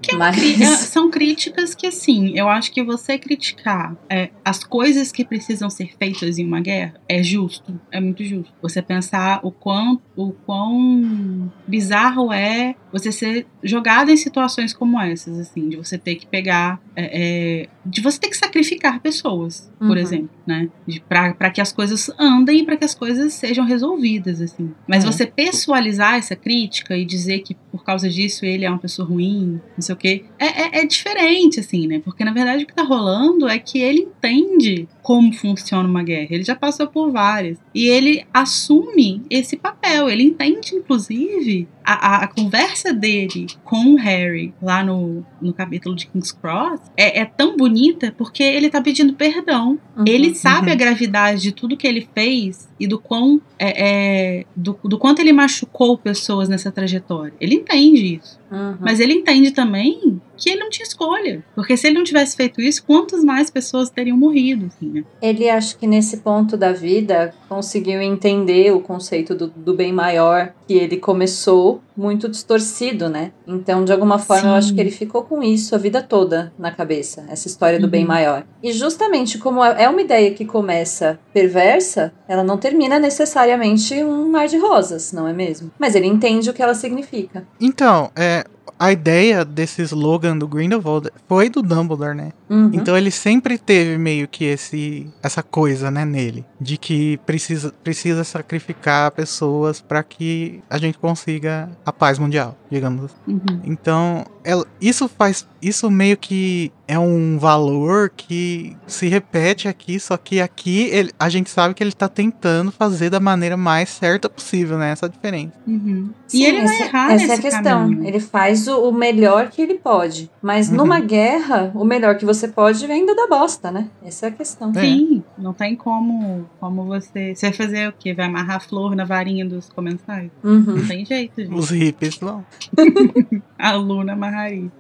Que é Mas Cri- São críticas que, assim, eu acho que você criticar é, as coisas que precisam ser feitas em uma guerra é justo, é muito justo. Você pensar o quão, o quão bizarro é você ser jogado em situações como essas, assim, de você ter que pegar, é, é, de você ter que sacrificar pessoas, por Uhum. exemplo, né? Pra que as coisas andem e pra que as coisas sejam resolvidas, assim. Mas É. você pessoalizar essa crítica e dizer que por causa disso ele é uma pessoa ruim, não sei o quê, é, é, é diferente, assim, né? Porque na verdade o que tá rolando é que ele entende como funciona uma guerra. Ele já passou por várias. E ele assume esse papel. Ele entende, inclusive, a, a, a conversa dele com o Harry lá no, no capítulo de King's Cross é, é tão bonita porque ele tá pedindo perdão. Uhum. Ele sabe uhum. a gravidade de tudo que ele fez e do quão é, é, do, do quanto ele machucou pessoas nessa trajetória. Ele entende isso. Uhum. Mas ele entende também que ele não tinha escolha. Porque se ele não tivesse feito isso, quantas mais pessoas teriam morrido, assim, né? Ele acho que nesse ponto da vida conseguiu entender o conceito do, do bem maior que ele começou muito distorcido, né? Então, de alguma forma, eu Sim. acho que ele ficou com isso a vida toda na cabeça, essa história do bem Uhum. maior. E justamente como é é uma ideia que começa perversa, ela não termina necessariamente um mar de rosas, não é mesmo? Mas ele entende o que ela significa. Então, é, Yeah. A ideia desse slogan do Grindelwald foi do Dumbledore, né? Uhum. Então ele sempre teve meio que esse essa coisa, né, nele, de que precisa precisa sacrificar pessoas para que a gente consiga a paz mundial, digamos assim. Uhum. Então, ela- isso faz isso meio que é um valor que se repete aqui, só que aqui ele- a gente sabe que ele tá tentando fazer da maneira mais certa possível, né? Essa diferença. Uhum. Sim, e ele vai essa, errar essa é a nesse questão. caminho. Ele faz o, o melhor que ele pode. Mas Uhum. numa guerra, o melhor que você pode ainda dá bosta, né? Essa é a questão. É. Sim, não tem como, como você. Você vai fazer o quê? Vai amarrar a flor na varinha dos comensais? Uhum. Não tem jeito, gente. Os hippies não. A Luna amarraria.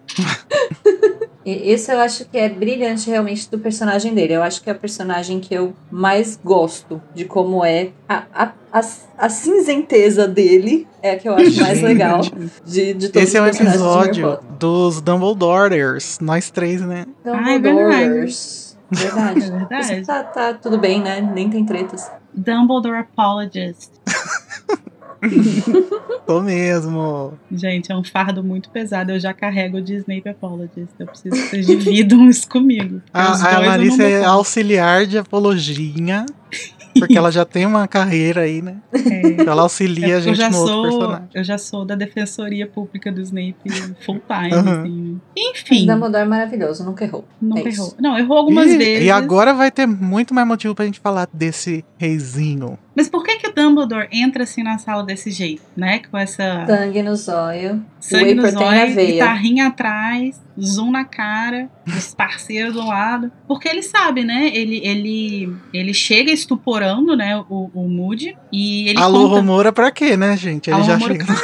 E isso eu acho que é brilhante realmente do personagem dele. Eu acho que é o personagem que eu mais gosto de como é. A, a, a, cinzenteza dele é a que eu acho mais legal de, de todos Esse é um Harry episódio dos Dumbledores, nós três, né? Ah, é verdade. Dumbledores. Verdade. É verdade. Tá, tá tudo bem, né? Nem tem tretas. Dumbledore Apologist. Tô mesmo. Gente, é um fardo muito pesado. Eu já carrego de Snape Apologist. Eu preciso que vocês dividam isso comigo. A, a Larissa é auxiliar de apologia, porque ela já tem uma carreira aí, né? É. Então ela auxilia a eu gente já no outro sou, personagem. eu já sou da defensoria pública do Snape full time, Aham. assim. Mas Enfim, Dumbledore é maravilhoso, nunca errou. não é errou. Não, errou algumas e, vezes. e agora vai ter muito mais motivo pra gente falar desse reizinho. Mas por que que o Dumbledore entra assim na sala desse jeito, né? Com essa Sangue no zóio. sangue no zóio, veia. guitarrinha atrás, zoom na cara, os parceiros do lado. Porque ele sabe, né? Ele, ele, ele chega estuporando, né, o, o Moody. E ele Alô, conta... Romora pra quê, né, gente? Ele Alô, já Romora, chega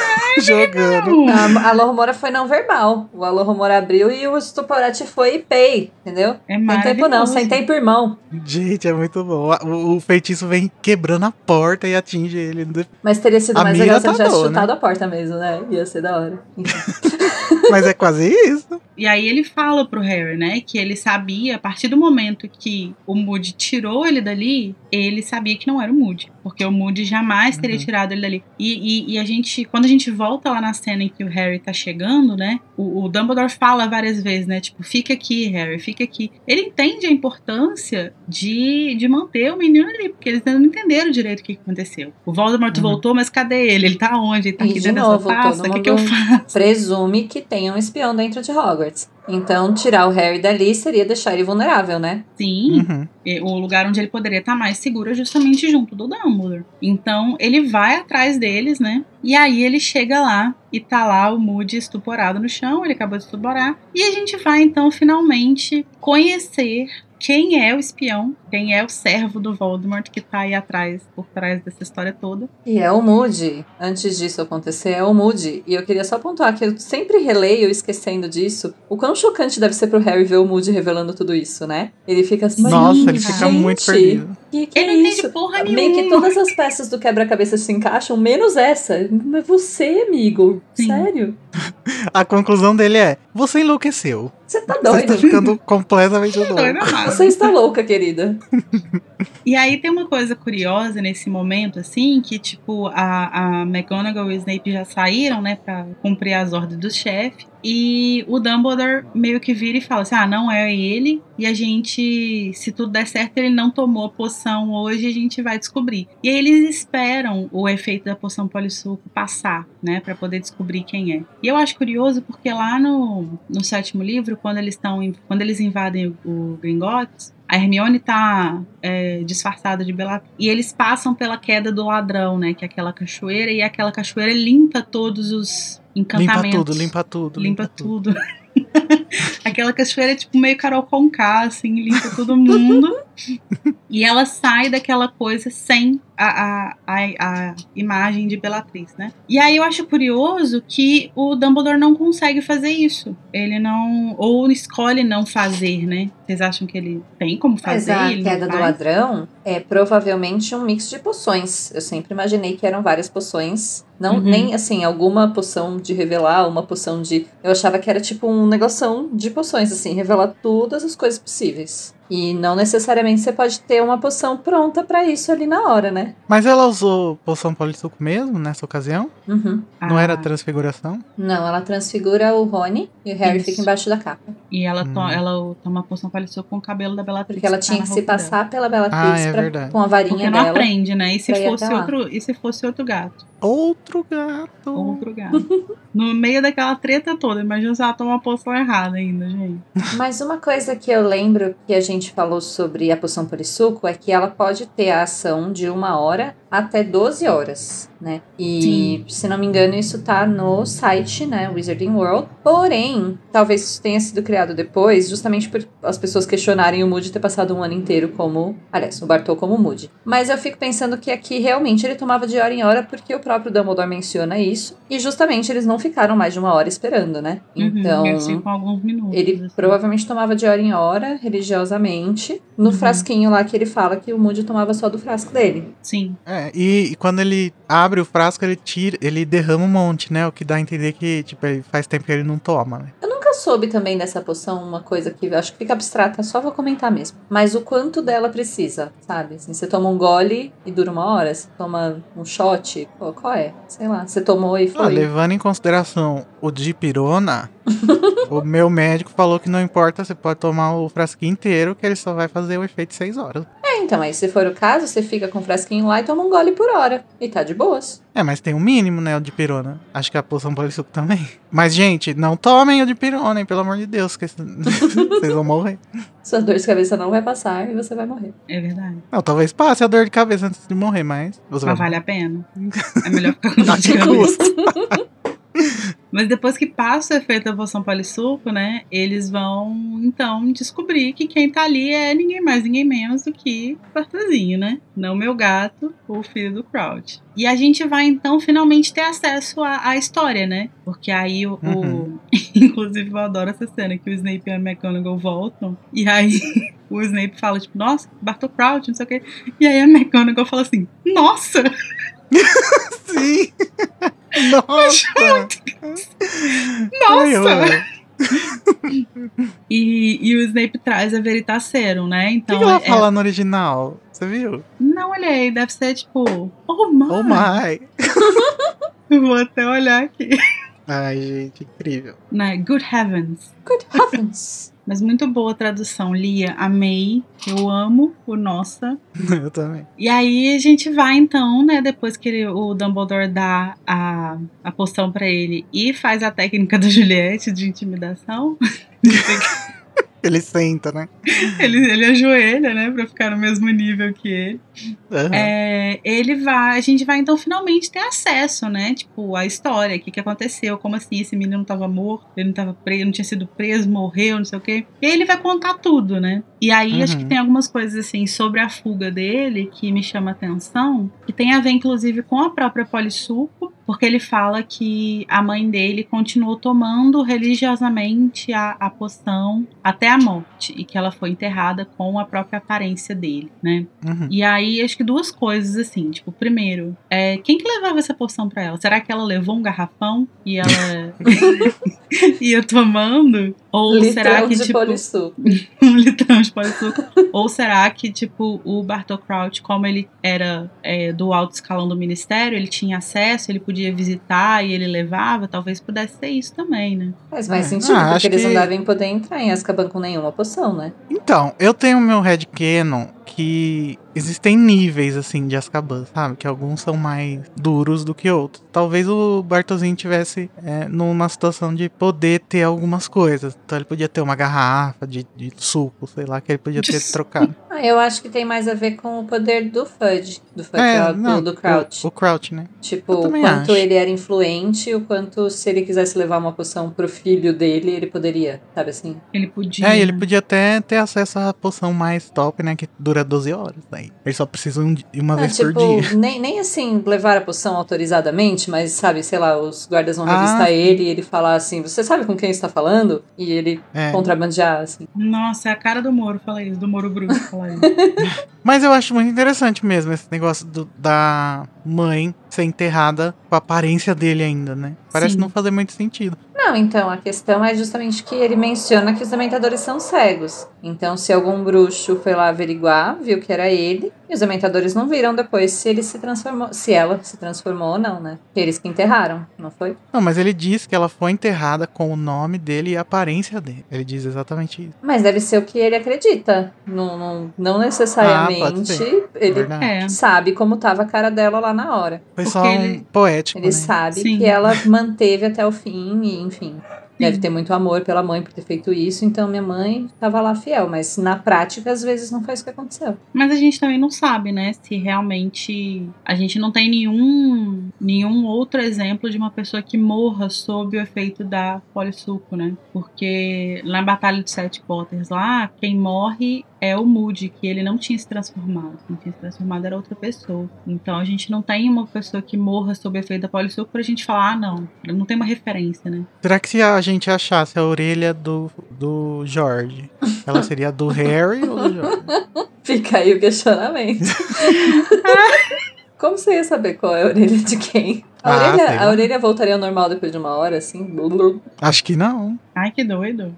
jogando. A Alô Romora foi não verbal. O Alô Romora abriu e o Stuporati foi pay, entendeu? É Sem tempo não, sem tempo irmão. Gente, é muito bom. O, o feitiço vem quebrando a porta e atinge ele. Mas teria sido A mais legal se ele tá tivesse boa, chutado a porta mesmo, né? Ia ser da hora. Mas é quase isso. E aí ele fala pro Harry, né, que ele sabia, a partir do momento que o Moody tirou ele dali, ele sabia que não era o Moody. Porque o Moody jamais teria Uhum. tirado ele dali. E, e- e a gente, quando a gente volta lá na cena em que o Harry tá chegando, né, o, o Dumbledore fala várias vezes, né, tipo, fica aqui, Harry, fica aqui. Ele entende a importância de, de manter o menino ali, porque eles ainda não entenderam direito o que que aconteceu. O Voldemort Uhum. voltou, mas cadê ele? Ele tá onde? Ele tá E aqui de dentro novo, dessa taça? O que, que eu faço? Presume que tem um espião dentro de Hogwarts. Então, tirar o Harry dali seria deixar ele vulnerável, né? Sim, Uhum. O lugar onde ele poderia estar mais seguro é justamente junto do Dumbledore. Então ele vai atrás deles, né? E aí ele chega lá e tá lá o Moody estuporado no chão, ele acabou de estuporar. E a gente vai então finalmente conhecer quem é o espião, quem é o servo do Voldemort que tá aí atrás, por trás dessa história toda. E é o Moody. Antes disso acontecer, é o Moody. E eu queria só pontuar que eu sempre releio esquecendo disso. O quão chocante deve ser pro Harry ver o Moody revelando tudo isso, né? Ele fica assim. Nossa, ele fica muito perdido. Que, que Ele é não isso? porra Meio que nenhuma. todas as peças do quebra-cabeça se encaixam, menos essa. Mas você, amigo. Sim. Sério? A conclusão dele é: você enlouqueceu. Você tá Você está doido. ficando completamente Doido louco. Você está louca, querida. E aí tem uma coisa curiosa nesse momento, assim, que tipo, a, a McGonagall e o Snape já saíram, né, pra cumprir as ordens do chefe. E o Dumbledore meio que vira e fala assim: ah, não é ele. E a gente, se tudo der certo, ele não tomou a poção hoje, a gente vai descobrir. E aí eles esperam o efeito da poção polissuco passar, né, Pra poder descobrir quem é. E eu acho curioso porque lá no, no sétimo livro, quando eles estão, quando eles invadem o, o Gringotts, a Hermione tá é, disfarçada de Bellatrix. E eles passam pela queda do ladrão, né? Que é aquela cachoeira. E aquela cachoeira limpa todos os Limpa encantamentos. tudo, limpa tudo. Limpa tudo. aquela cachoeira é tipo meio Carol Conká, assim, limpa todo mundo. e ela sai daquela coisa sem a, a, a, a imagem de Bellatrix, né? E aí eu acho curioso que o Dumbledore não consegue fazer isso. Ele não. Ou escolhe não fazer, né? Vocês acham que ele tem como Mas fazer? a ele não queda do ladrão é provavelmente um mix de poções. Eu sempre imaginei que eram várias poções. Não, Uhum. nem assim, alguma poção de revelar, uma poção de. Eu achava que era tipo um negoção de poções, assim, revelar todas as coisas possíveis. E não necessariamente você pode ter uma poção pronta pra isso ali na hora, né? Mas ela usou poção polissuco mesmo nessa ocasião? Uhum. Não era Ah, transfiguração? Não, ela transfigura o Rony e o Harry Isso. fica embaixo da capa. E ela, to Hum. ela toma a poção pareceu com o cabelo da Bellatrix. Porque ela tá tinha que se roupa dela. passar pela Bellatrix Ah, é pra- verdade. com a Porque varinha não dela. aprende, né? E se fosse outro, e se fosse outro gato? Outro gato. Outro gato. no meio daquela treta toda, imagina se ela toma uma poção errada ainda, gente. Mas uma coisa que eu lembro que a gente falou sobre a poção polissuco é que ela pode ter a ação de uma hora até 12 horas, né? E, se não me engano, isso tá no site, né? Wizarding World. Porém, talvez isso tenha sido criado depois, justamente por as pessoas questionarem o Moody ter passado um ano inteiro como... Aliás, o Bartol como Moody. Mas eu fico pensando que aqui, realmente, ele tomava de hora em hora porque o próprio Dumbledore menciona isso. E, justamente, eles não ficaram mais de uma hora esperando, né? Então... Uhum, ficam alguns minutos. Ele assim. provavelmente tomava de hora em hora, religiosamente, no Uhum. frasquinho lá que ele fala que o Moody tomava só do frasco dele. Sim. É, e, e quando ele abre o frasco, ele tira, ele derrama um monte, né? O que dá a entender que, tipo, faz tempo que ele não toma, né? Eu nunca soube também dessa poção, uma coisa que acho que fica abstrata, só vou comentar mesmo. Mas o quanto dela precisa, sabe? Assim, você toma um gole e dura uma hora, você toma um shot, qual, qual é? Sei lá, você tomou e Ah, foi. levando em consideração o de pirona, o meu médico falou que não importa, você pode tomar o frasquinho inteiro, que ele só vai fazer o efeito 6 horas. É, então, aí se for o caso, você fica com o frasquinho lá e toma um gole por hora. E tá de boas. É, mas tem um mínimo, né, o de pirona. Acho que a poção polissuco também. Mas, gente, não tomem o de pirona, hein, pelo amor de Deus, que vocês vão morrer. Sua dor de cabeça não vai passar e você vai morrer. É verdade. Não, talvez passe a dor de cabeça antes de morrer, mas você Mas vai vale a pena. É melhor ficar com dor Tá de cabeça. Mas depois que passa o efeito da poção polissuco, né? Eles vão, então, descobrir que quem tá ali é ninguém mais, ninguém menos do que o né? Não meu gato, o filho do Crouch. E a gente vai, então, finalmente ter acesso à, à história, né? Porque aí o, o- Uhum. Inclusive, eu adoro essa cena que o Snape e a McGonagall voltam. E aí o Snape fala, tipo, nossa, Bartol Crouch, não sei o quê. E aí a McGonagall fala assim, nossa! Sim! Nossa! Nossa! E, e o Snape traz a Veritaserum, né? O que, Então, que ela é- fala no original? Você viu? Não olhei, deve ser tipo, oh my. Oh my! Vou até olhar aqui. Ai, gente, incrível. Né? Good heavens. Good heavens! Mas muito boa a tradução, Lia. Amei. Eu amo o nossa. Eu também. E aí a gente vai então, né, depois que ele- o Dumbledore dá a, a poção pra ele e faz a técnica da Juliette de intimidação. Ele senta, né? ele, ele ajoelha, né, pra ficar no mesmo nível que ele. Aham. É, ele vai, a gente vai então finalmente ter acesso, né? Tipo, a história, o que, que aconteceu, como assim esse menino tava morto, ele não tava preso, não tinha sido preso, morreu, não sei o quê. E aí ele vai contar tudo, né? E aí acho Uhum. que tem algumas coisas assim sobre a fuga dele que me chama a atenção, que tem a ver inclusive com a própria Polissuco, porque ele fala que a mãe dele continuou tomando religiosamente a, a poção até a morte e que ela foi enterrada com a própria aparência dele, né? Uhum. E aí, acho que duas coisas, assim. Tipo, primeiro, é, quem que levava essa poção pra ela? Será que ela levou um garrafão e ela ia tomando? Ou será Litrão que, de tipo, polissuco. um litrão de polissuco? Ou será que, tipo, o Bartol Crouch, como ele era é, do alto escalão do ministério, ele tinha acesso, ele podia visitar e ele levava? Talvez pudesse ser isso também, né? Faz mais É. sentido, Ah, porque eles que- não devem poder entrar em Azkaban com nenhuma poção, né? Então, eu tenho meu headcanon que existem níveis, assim, de Azkaban, sabe? Que alguns são mais duros do que outros. Talvez o Bartozinho tivesse é, numa situação de poder ter algumas coisas. Então ele podia ter uma garrafa de, de suco, sei lá, que ele podia ter trocado. Ah, eu acho que tem mais a ver com o poder do Fudge. Do Fudge, É, do- não, do Crouch. O, o Crouch, né? Tipo, o quanto acho. ele era influente, o quanto se ele quisesse levar uma poção pro filho dele, ele poderia, sabe assim? Ele podia. É, ele podia até ter acesso à poção mais top, né? Que dura 12 horas. Daí. Ele só precisa um di- uma Não, vez tipo, por dia. nem, nem assim levar a poção autorizadamente, mas sabe, sei lá, os guardas vão Ah, revistar ele e ele falar assim, você sabe com quem está falando? E ele É. contrabandear, assim. Nossa, é a cara do Moro, fala isso, do Moro Bruto, fala isso. Mas eu acho muito interessante mesmo esse negócio do- da mãe ser enterrada com a aparência dele ainda, né? Parece Sim. não fazer muito sentido. Não, então, a questão é justamente que ele menciona que os dementadores são cegos. Então, se algum bruxo foi lá averiguar, viu que era ele, e os dementadores não viram depois se ele se transformou, se ela se transformou ou não, né? Eles que enterraram, não foi? Não, mas ele diz que ela foi enterrada com o nome dele e a aparência dele. Ele diz exatamente isso. Mas deve ser o que ele acredita. Não, não, não necessariamente ser. ele. É. sabe como tava a cara dela lá na hora. Foi Porque só um ele- poético, Ele né? sabe Sim. que ela manteve até o fim e, enfim. Deve ter muito amor pela mãe por ter feito isso, então minha mãe tava lá fiel, mas na prática às vezes não foi isso que aconteceu. Mas a gente também não sabe, né, se realmente a gente não tem nenhum nenhum outro exemplo de uma pessoa que morra sob o efeito da polissuco, né? Porque na Batalha de Sete Potters lá, quem morre é o Moody, que ele não tinha se transformado. Quem tinha se transformado era outra pessoa. Então a gente não tem uma pessoa que morra sob efeito da polissuco pra gente falar, ah, não. Não tem uma referência, né? Será que se a gente achasse a orelha do, do George, ela seria do Harry ou do George? Fica aí o questionamento. Como você ia saber qual é a orelha de quem? A, Ah, orelha, a orelha voltaria ao normal depois de uma hora, assim? Acho que não. Ai, que doido.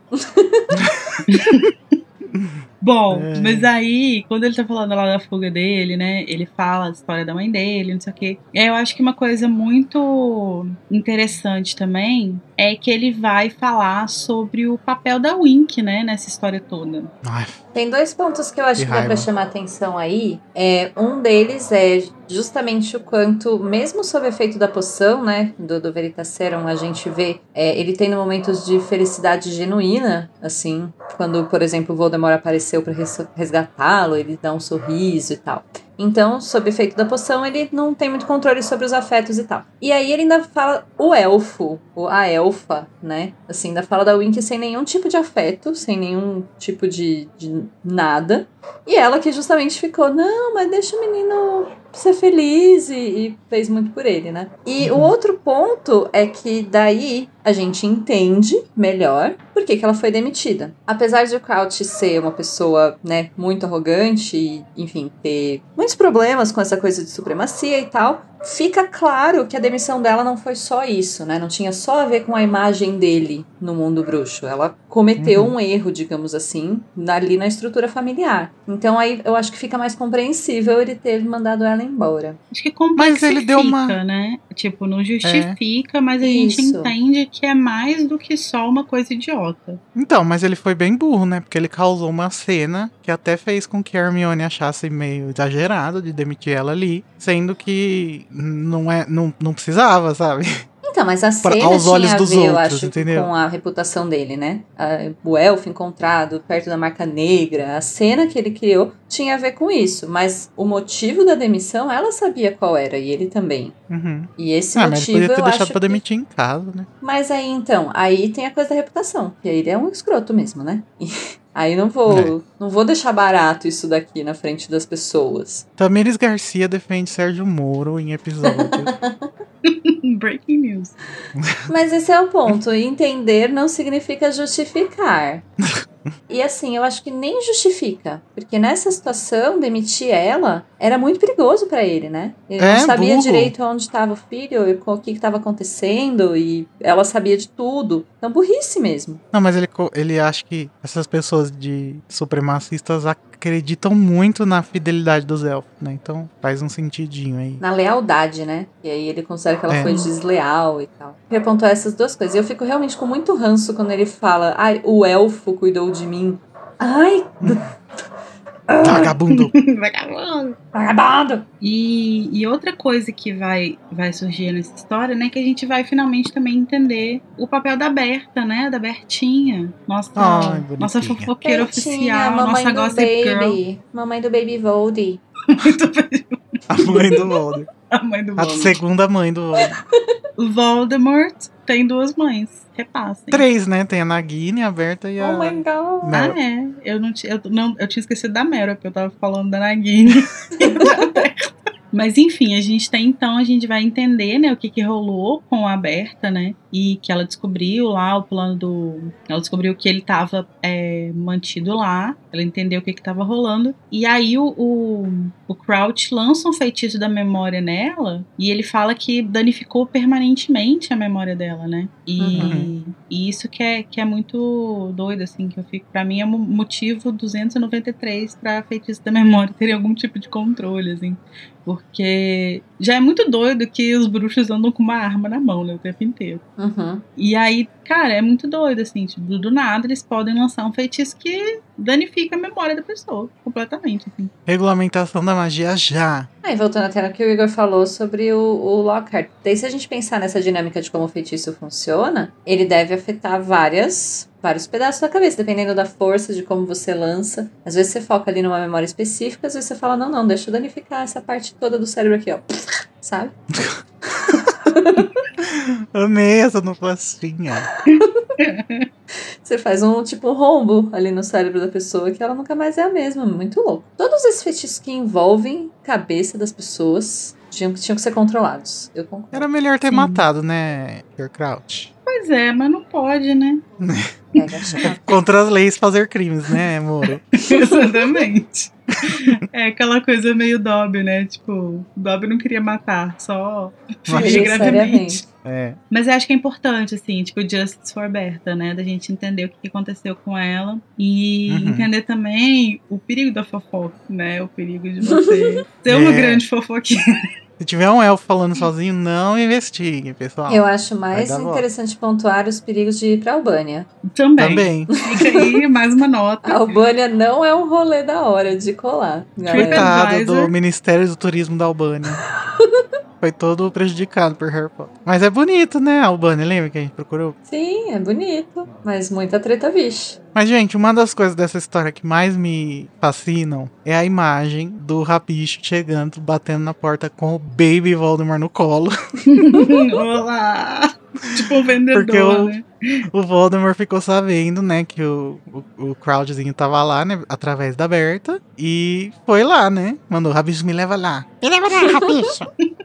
Bom, É. mas aí, quando ele tá falando lá da fuga dele, né? Ele fala a história da mãe dele, não sei o quê. E aí eu acho que uma coisa muito interessante também é que ele vai falar sobre o papel da Wink, né? Nessa história toda. Ai, Tem dois pontos que eu acho Que que, dá pra chamar atenção aí. É, um deles é justamente o quanto, mesmo sob efeito da poção, né, do, do Veritaserum, a gente vê é, ele tendo momentos de felicidade genuína, assim, quando, por exemplo, o Voldemort apareceu pra res- resgatá-lo, ele dá um sorriso e tal. Então, sob efeito da poção, ele não tem muito controle sobre os afetos e tal. E aí ele ainda fala o elfo, ou a elfa, né? Assim, ainda fala da Wink sem nenhum tipo de afeto, sem nenhum tipo de, de nada. E ela que justamente ficou, não, mas deixa o menino ser feliz e, e fez muito por ele, né? E o outro ponto é que daí a gente entende melhor por que, que ela foi demitida. Apesar de o Crouch ser uma pessoa, né, muito arrogante e, enfim, ter muitos problemas com essa coisa de supremacia e tal, fica claro que a demissão dela não foi só isso, né? Não tinha só a ver com a imagem dele no mundo bruxo. Ela cometeu Uhum. um erro, digamos assim, ali na estrutura familiar. Então aí eu acho que fica mais compreensível ele ter mandado ela embora. Acho que Mas ele deu uma- complexifica, né? Tipo, não justifica, mas a gente Isso. entende que é mais do que só uma coisa idiota. Então, mas ele foi bem burro, né? Porque ele causou uma cena que até fez com que a Hermione achasse meio exagerado de demitir ela ali, sendo que não é, não, não precisava, sabe? Então, mas a Pra- cena aos tinha olhos dos ver, eu outros, acho, entendeu? com a reputação dele, né? O elfo encontrado perto da marca negra, a cena que ele criou tinha a ver com isso. Mas o motivo da demissão, ela sabia qual era, e ele também. Uhum. E esse Ah, mas ele motivo podia ter eu deixado pra que... demitir em casa, né? Mas aí, então, aí tem a coisa da reputação. Que aí ele é um escroto mesmo, né? E aí não vou, É. não vou deixar barato isso daqui na frente das pessoas. Tamires Garcia defende Sérgio Moro em episódio. Breaking news. Mas esse é o ponto. Entender não significa justificar. E assim, eu acho que nem justifica. Porque nessa situação, demitir ela era muito perigoso pra ele, né? Ele É, não sabia burro. direito onde estava o filho, e o que estava acontecendo, e ela sabia de tudo. Então, burrice mesmo. Não, mas ele, ele acha que essas pessoas de supremacistas acreditam muito na fidelidade dos elfos, né? Então faz um sentidinho aí. Na lealdade, né? E aí ele considera que ela É. foi desleal e tal. Ele apontou essas duas coisas. E eu fico realmente com muito ranço quando ele fala: Ai, o elfo cuidou de mim. Ai, Vagabundo! Vagabundo. vagabundo! E, e outra coisa que vai, vai surgir nessa história, né, que a gente vai finalmente também entender o papel da Berta, né, da Bertinha, nossa, Ai, nossa fofoqueira Bertinha, oficial, nossa gossip girl. baby. Mamãe do baby Voldy. Muito bem, A mãe do Voldemort. a mãe do A Voldemort. segunda mãe do Voldemort. Voldemort tem duas mães, repassem. Três, né? Tem a Nagini, a Berta e a. Oh my god. Ah, Meryl. é. Eu, não, eu, não, eu tinha esquecido da Meryl, porque eu tava falando da Nagini. Mas enfim, a gente tem então, a gente vai entender, né, o que que rolou com a Berta, né? E que ela descobriu lá o plano do. Ela descobriu que ele tava é, mantido lá. Ela entendeu o que que tava rolando. E aí o, o, o Crouch lança um feitiço da memória nela. E ele fala que danificou permanentemente a memória dela, né? E, Uhum. e isso que é, que é muito doido, assim, que eu fico. Pra mim é motivo 293 pra feitiço da memória terem algum tipo de controle, assim. Porque já é muito doido que os bruxos andam com uma arma na mão, né, o tempo inteiro. Uhum. E aí, cara, é muito doido, assim, tipo, do nada eles podem lançar um feitiço que danifica a memória da pessoa, completamente, assim. Regulamentação da magia já. Aí, voltando até no que o Igor falou sobre o, o Lockhart. Daí, se a gente pensar nessa dinâmica de como o feitiço funciona, ele deve afetar várias, vários pedaços da cabeça, dependendo da força, de como você lança. Às vezes você foca ali numa memória específica, às vezes você fala, não, não, deixa eu danificar essa parte toda do cérebro aqui, ó. Sabe? Amei essa sonoplastia. Você faz um tipo um rombo ali no cérebro da pessoa que ela nunca mais é a mesma. Muito louco. Todos esses feitiços que envolvem cabeça das pessoas tinham, tinham que ser controlados. Eu concordo. Era melhor ter Sim. matado, né, Sr. Pois é, mas não pode, né? Chave. Contra as leis fazer crimes, né, Moro? Exatamente. É aquela coisa meio Dobby, né? Tipo, Dobby não queria matar, só ferir gravemente. É. Mas eu acho que é importante, assim, tipo, Justice for Berta, né? Da gente entender o que aconteceu com ela e Uhum. entender também o perigo da fofoca, né? O perigo de você ser uma É. grande fofoqueira. Se tiver um elfo falando sozinho, não investigue, pessoal. Eu acho mais interessante pontuar os perigos de ir pra Albânia. Também. Também. Fica aí mais uma nota. A Albânia não é um rolê da hora de colar. Coitado do Ministério do Turismo da Albânia. Foi todo prejudicado por Harry Potter. Mas é bonito, né, a Albânia? Lembra que a gente procurou? Sim, é bonito, mas muita treta, vixe. Mas, gente, uma das coisas dessa história que mais me fascinam é a imagem do Rabicho chegando, batendo na porta com o Baby Voldemort no colo. Olá! Tipo um vendedor, Porque eu- né? O Voldemort ficou sabendo, né, que o, o, o Crowdzinho tava lá, né, através da Berta. E foi lá, né? Mandou, Rabicho, me leva lá. Me leva lá, rabicho.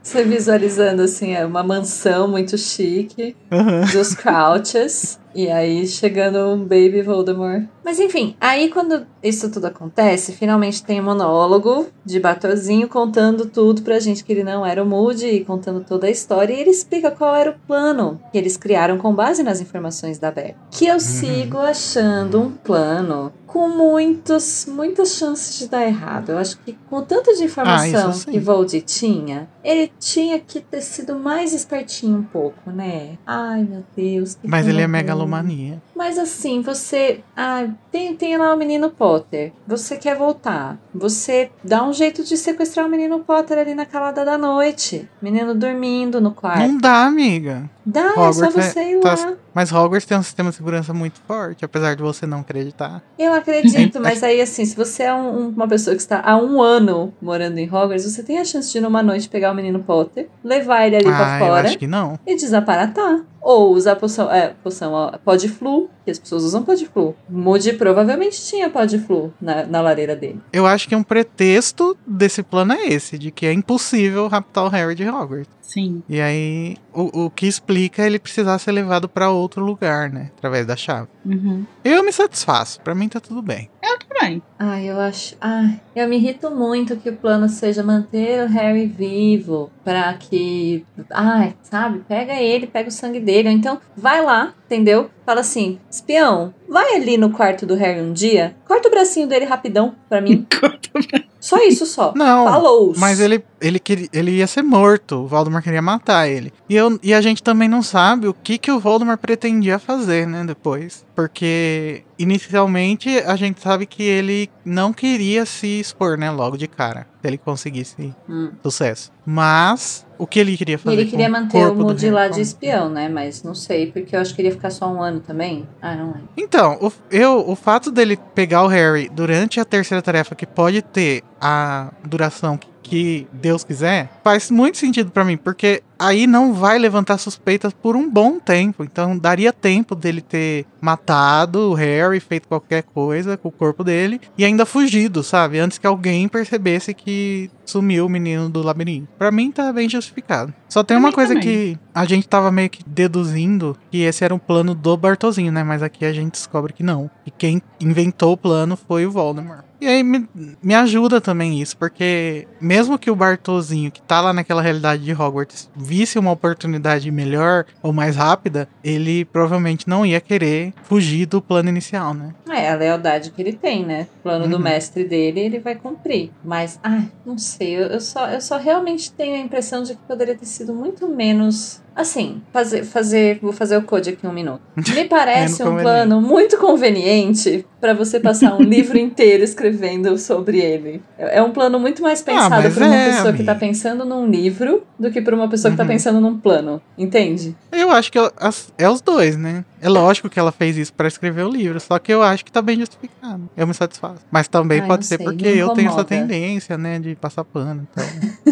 Você visualizando, assim, é uma mansão muito chique Aham. dos Crouches. E aí chegando um Baby Voldemort. Mas enfim, aí quando isso tudo acontece, finalmente tem um monólogo de Bartolzinho contando tudo pra gente que ele não era o Moody e contando toda a história. E ele explica qual era o plano que eles criaram com base nas informações da Bear. Que eu sigo achando um plano com muitos, muitas chances de dar errado. Eu acho que com tanta de informação Ah, que Voldy tinha, ele tinha que ter sido mais espertinho um pouco, né? Ai, meu Deus. Mas ele é horror. Mas assim, você. Ah, tem, tem lá o menino Potter. Você quer voltar. Você dá um jeito de sequestrar o menino Potter ali na calada da noite. Menino dormindo no quarto. Não dá, amiga. Dá, é só Hogwarts é- você ir tá- lá. Mas Hogwarts tem um sistema de segurança muito forte, apesar de você não acreditar. Eu acredito, mas aí assim, se você é um- uma pessoa que está há um ano morando em Hogwarts, você tem a chance de numa noite pegar o menino Potter, levar ele ali pra ah, eu fora acho que não. e desaparatar. Ou usar poção, é, poção, ó, pó de flu, que as pessoas usam pó de flu. Moody provavelmente tinha pó de flu na, na lareira dele. Eu acho que um pretexto desse plano é esse, de que é impossível raptar o Harry de Hogwarts. Sim. E aí, o, o que explica ele precisar ser levado pra outro lugar, né? Através da chave. Uhum. Eu me satisfaço, pra mim tá tudo bem. Eu também. Ai, eu acho. Ai, eu me irrito muito que o plano seja manter o Harry vivo. Pra que. Ai, sabe? Pega ele, pega o sangue dele. Ou então, vai lá, entendeu? Fala assim: espião, vai ali no quarto do Harry um dia, corta o bracinho dele rapidão pra mim. Só isso só. Não, Falou. Mas ele, ele, queria, ele ia ser morto. O Voldemort queria matar ele. E, eu, e a gente também não sabe o que, que o Voldemort pretendia fazer, né? Depois. Porque inicialmente a gente sabe que ele não queria se expor, né? Logo de cara. Se ele conseguisse Hum. sucesso. Mas o que ele queria fazer? ele queria manter o Moody lá de espião, né? Mas não sei, porque eu acho que ele ia ficar só um ano também. Ah, não lembro. Então, o, eu, o fato dele pegar o Harry durante a terceira tarefa, que pode ter a duração que, que Deus quiser, faz muito sentido pra mim, porque aí não vai levantar suspeitas por um bom tempo. Então, daria tempo dele ter matado o Harry, feito qualquer coisa com o corpo dele e ainda fugido, sabe? Antes que alguém percebesse que sumiu o menino do labirinto. Pra mim tá bem justificado. Só tem Pra uma coisa também. que a gente tava meio que deduzindo que esse era um plano do Bartozinho, né? Mas aqui a gente descobre que não. E quem inventou o plano foi o Voldemort. E aí me, me ajuda também isso, porque mesmo que o Bartozinho, que tá lá naquela realidade de Hogwarts, visse uma oportunidade melhor ou mais rápida, ele provavelmente não ia querer fugir do plano inicial, né? É, a lealdade que ele tem, né? O plano do Uhum. mestre dele, ele vai cumprir. Mas, ai, não sei, eu, eu só, eu só realmente tenho a impressão de que poderia ter sido muito menos. Assim, fazer, fazer vou fazer o code aqui um minuto. Me parece Menos um plano muito conveniente pra você passar um livro inteiro escrevendo sobre ele. É é um plano muito mais pensado mas pra uma é, pessoa que tá amiga. pensando num livro do que pra uma pessoa que tá Uhum. pensando num plano. Entende? Eu acho que é, é os dois, né? É lógico que ela fez isso pra escrever o livro, só que eu acho que tá bem justificado. Eu me satisfaço. Mas também Ai, pode ser sei, porque eu tenho essa tendência, né, de passar pano. Então,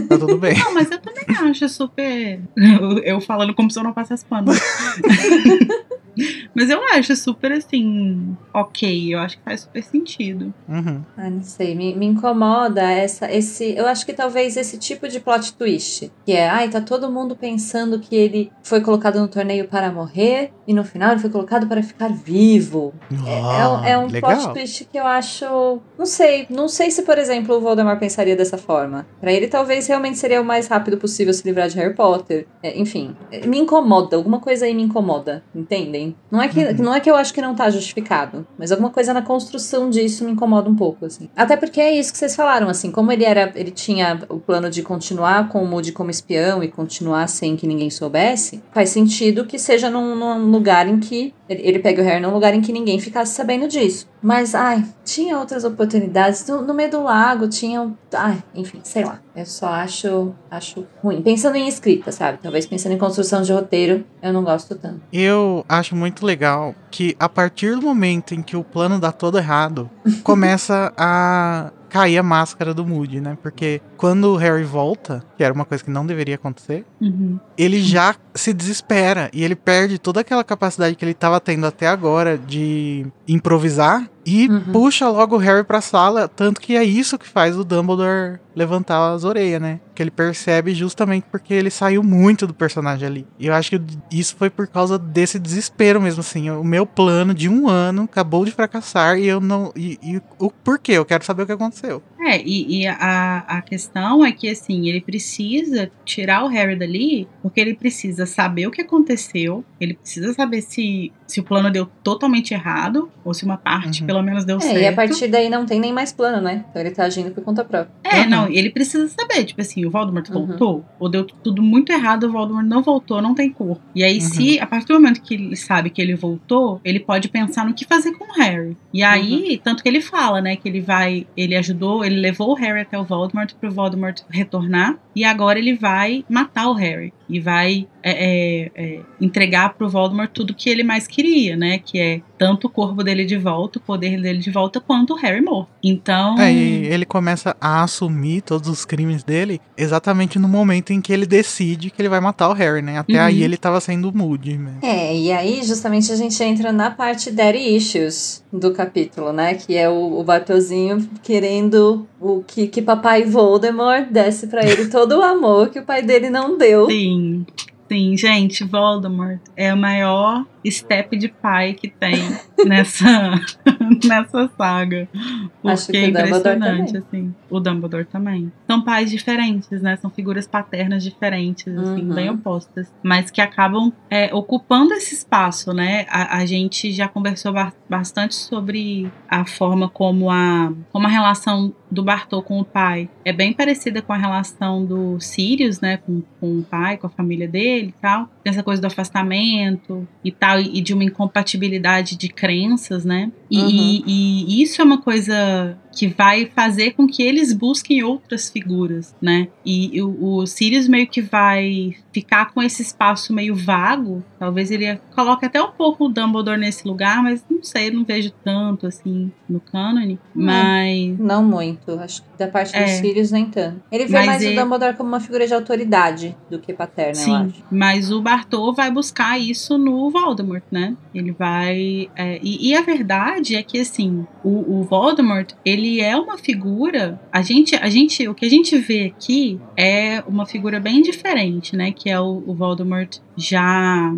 tá tudo bem. Não, mas eu também acho super. Eu falando como se eu não passasse pano. mas eu acho super assim. Ok, eu acho que faz super sentido. Uhum. Ah, não sei, me, me incomoda essa, esse. Eu acho que talvez esse tipo de plot twist. Que é, ai, tá todo mundo pensando que ele foi colocado no torneio para morrer e no final ele foi colocado para ficar vivo. É, é um- é um plot legal. twist que eu acho. Não sei. Não sei se, por exemplo, o Voldemort pensaria dessa forma. Pra ele, talvez realmente seria o mais rápido possível se livrar de Harry Potter. É, enfim, é, me incomoda. Alguma coisa aí me incomoda. Entendem? Não é, que, Uhum. não é que eu acho que não tá justificado. Mas alguma coisa na construção disso me incomoda um pouco, assim. Até porque é isso que vocês falaram, assim. Como ele era. Ele tinha o plano de continuar com o Moody como espião e continuar sem que ninguém soubesse, faz sentido que seja num, num lugar em que. Ele, ele pega o Harry num lugar em que ninguém ficasse sabendo disso. Mas, ai, tinha outras oportunidades. No, no meio do lago tinha. Ai, enfim, sei lá. Eu só acho, acho ruim. Pensando em escrita, sabe? Talvez pensando em construção de roteiro, eu não gosto tanto. Eu acho muito legal que a partir do momento em que o plano dá todo errado, começa a cair a máscara do Moody, né? Porque quando o Harry volta, que era uma coisa que não deveria acontecer, Uhum. ele já se desespera e ele perde toda aquela capacidade que ele estava tendo até agora de improvisar e Uhum. puxa logo o Harry pra sala, tanto que é isso que faz o Dumbledore levantar as orelhas, né? Que ele percebe justamente porque ele saiu muito do personagem ali. E eu acho que isso foi por causa desse desespero mesmo, assim. O meu plano de um ano acabou de fracassar e eu não. E, e o porquê? Eu quero saber o que aconteceu. É, e, e a, a questão é que, assim, ele precisa tirar o Harry dali, porque ele precisa saber o que aconteceu, ele precisa saber se, se o plano deu totalmente errado, ou se uma parte, Uhum. pelo menos, deu É, certo. e a partir daí não tem nem mais plano, né? Então ele tá agindo por conta própria. É, Uhum. não, ele precisa saber, tipo assim, o Voldemort Uhum. voltou, ou deu tudo muito errado, o Voldemort não voltou, não tem cor. E aí, Uhum. se, a partir do momento que ele sabe que ele voltou, ele pode pensar no que fazer com o Harry. E aí, tanto que ele fala, né, que ele vai, ele ajudou, ele levou o Harry até o Voldemort pro Voldemort retornar, e agora ele vai matar o Harry. E vai é, é, é, entregar pro Voldemort tudo que ele mais queria, né? Que é tanto o corpo dele de volta, o poder dele de volta, quanto o Harry morto. Então. É, e ele começa a assumir todos os crimes dele exatamente no momento em que ele decide que ele vai matar o Harry, né? Até Uhum. aí ele tava sendo moody, né? É, e aí justamente a gente entra na parte Daddy Issues do capítulo, né? Que é o, o Bartolzinho querendo o que, que papai Voldemort desse pra ele todo o amor que o pai dele não deu. Sim, sim, gente, Voldemort é o maior step de pai que tem nessa, nessa saga. Porque Acho que é impressionante, assim. O Dumbledore também. São pais diferentes, né? São figuras paternas diferentes, assim, Uhum. bem opostas. Mas que acabam é, ocupando esse espaço, né? A, a gente já conversou ba- bastante sobre a forma como a, como a relação do Bartol com o pai é bem parecida com a relação do Sirius, né? Com, com o pai, com a família dele e tal. Tem essa coisa do afastamento e tal, e de uma incompatibilidade de crenças, né? E, Uhum. e- e isso é uma coisa que vai fazer com que eles busquem outras figuras, né? E o, o Sirius meio que vai ficar com esse espaço meio vago. Talvez ele coloque até um pouco o Dumbledore nesse lugar, mas não sei, eu não vejo tanto assim no cânone. Mas Não muito, acho que da parte É. dos Sirius nem tanto. Ele vê Mas mais ele- o Dumbledore como uma figura de autoridade do que paterna, eu Sim, acho. mas o Bartô vai buscar isso no Voldemort, né? Ele vai. é, e, e a verdade é que, assim, o, o Voldemort, ele é uma figura. A gente, a gente. O que a gente vê aqui é uma figura bem diferente, né? Que é o, o Voldemort já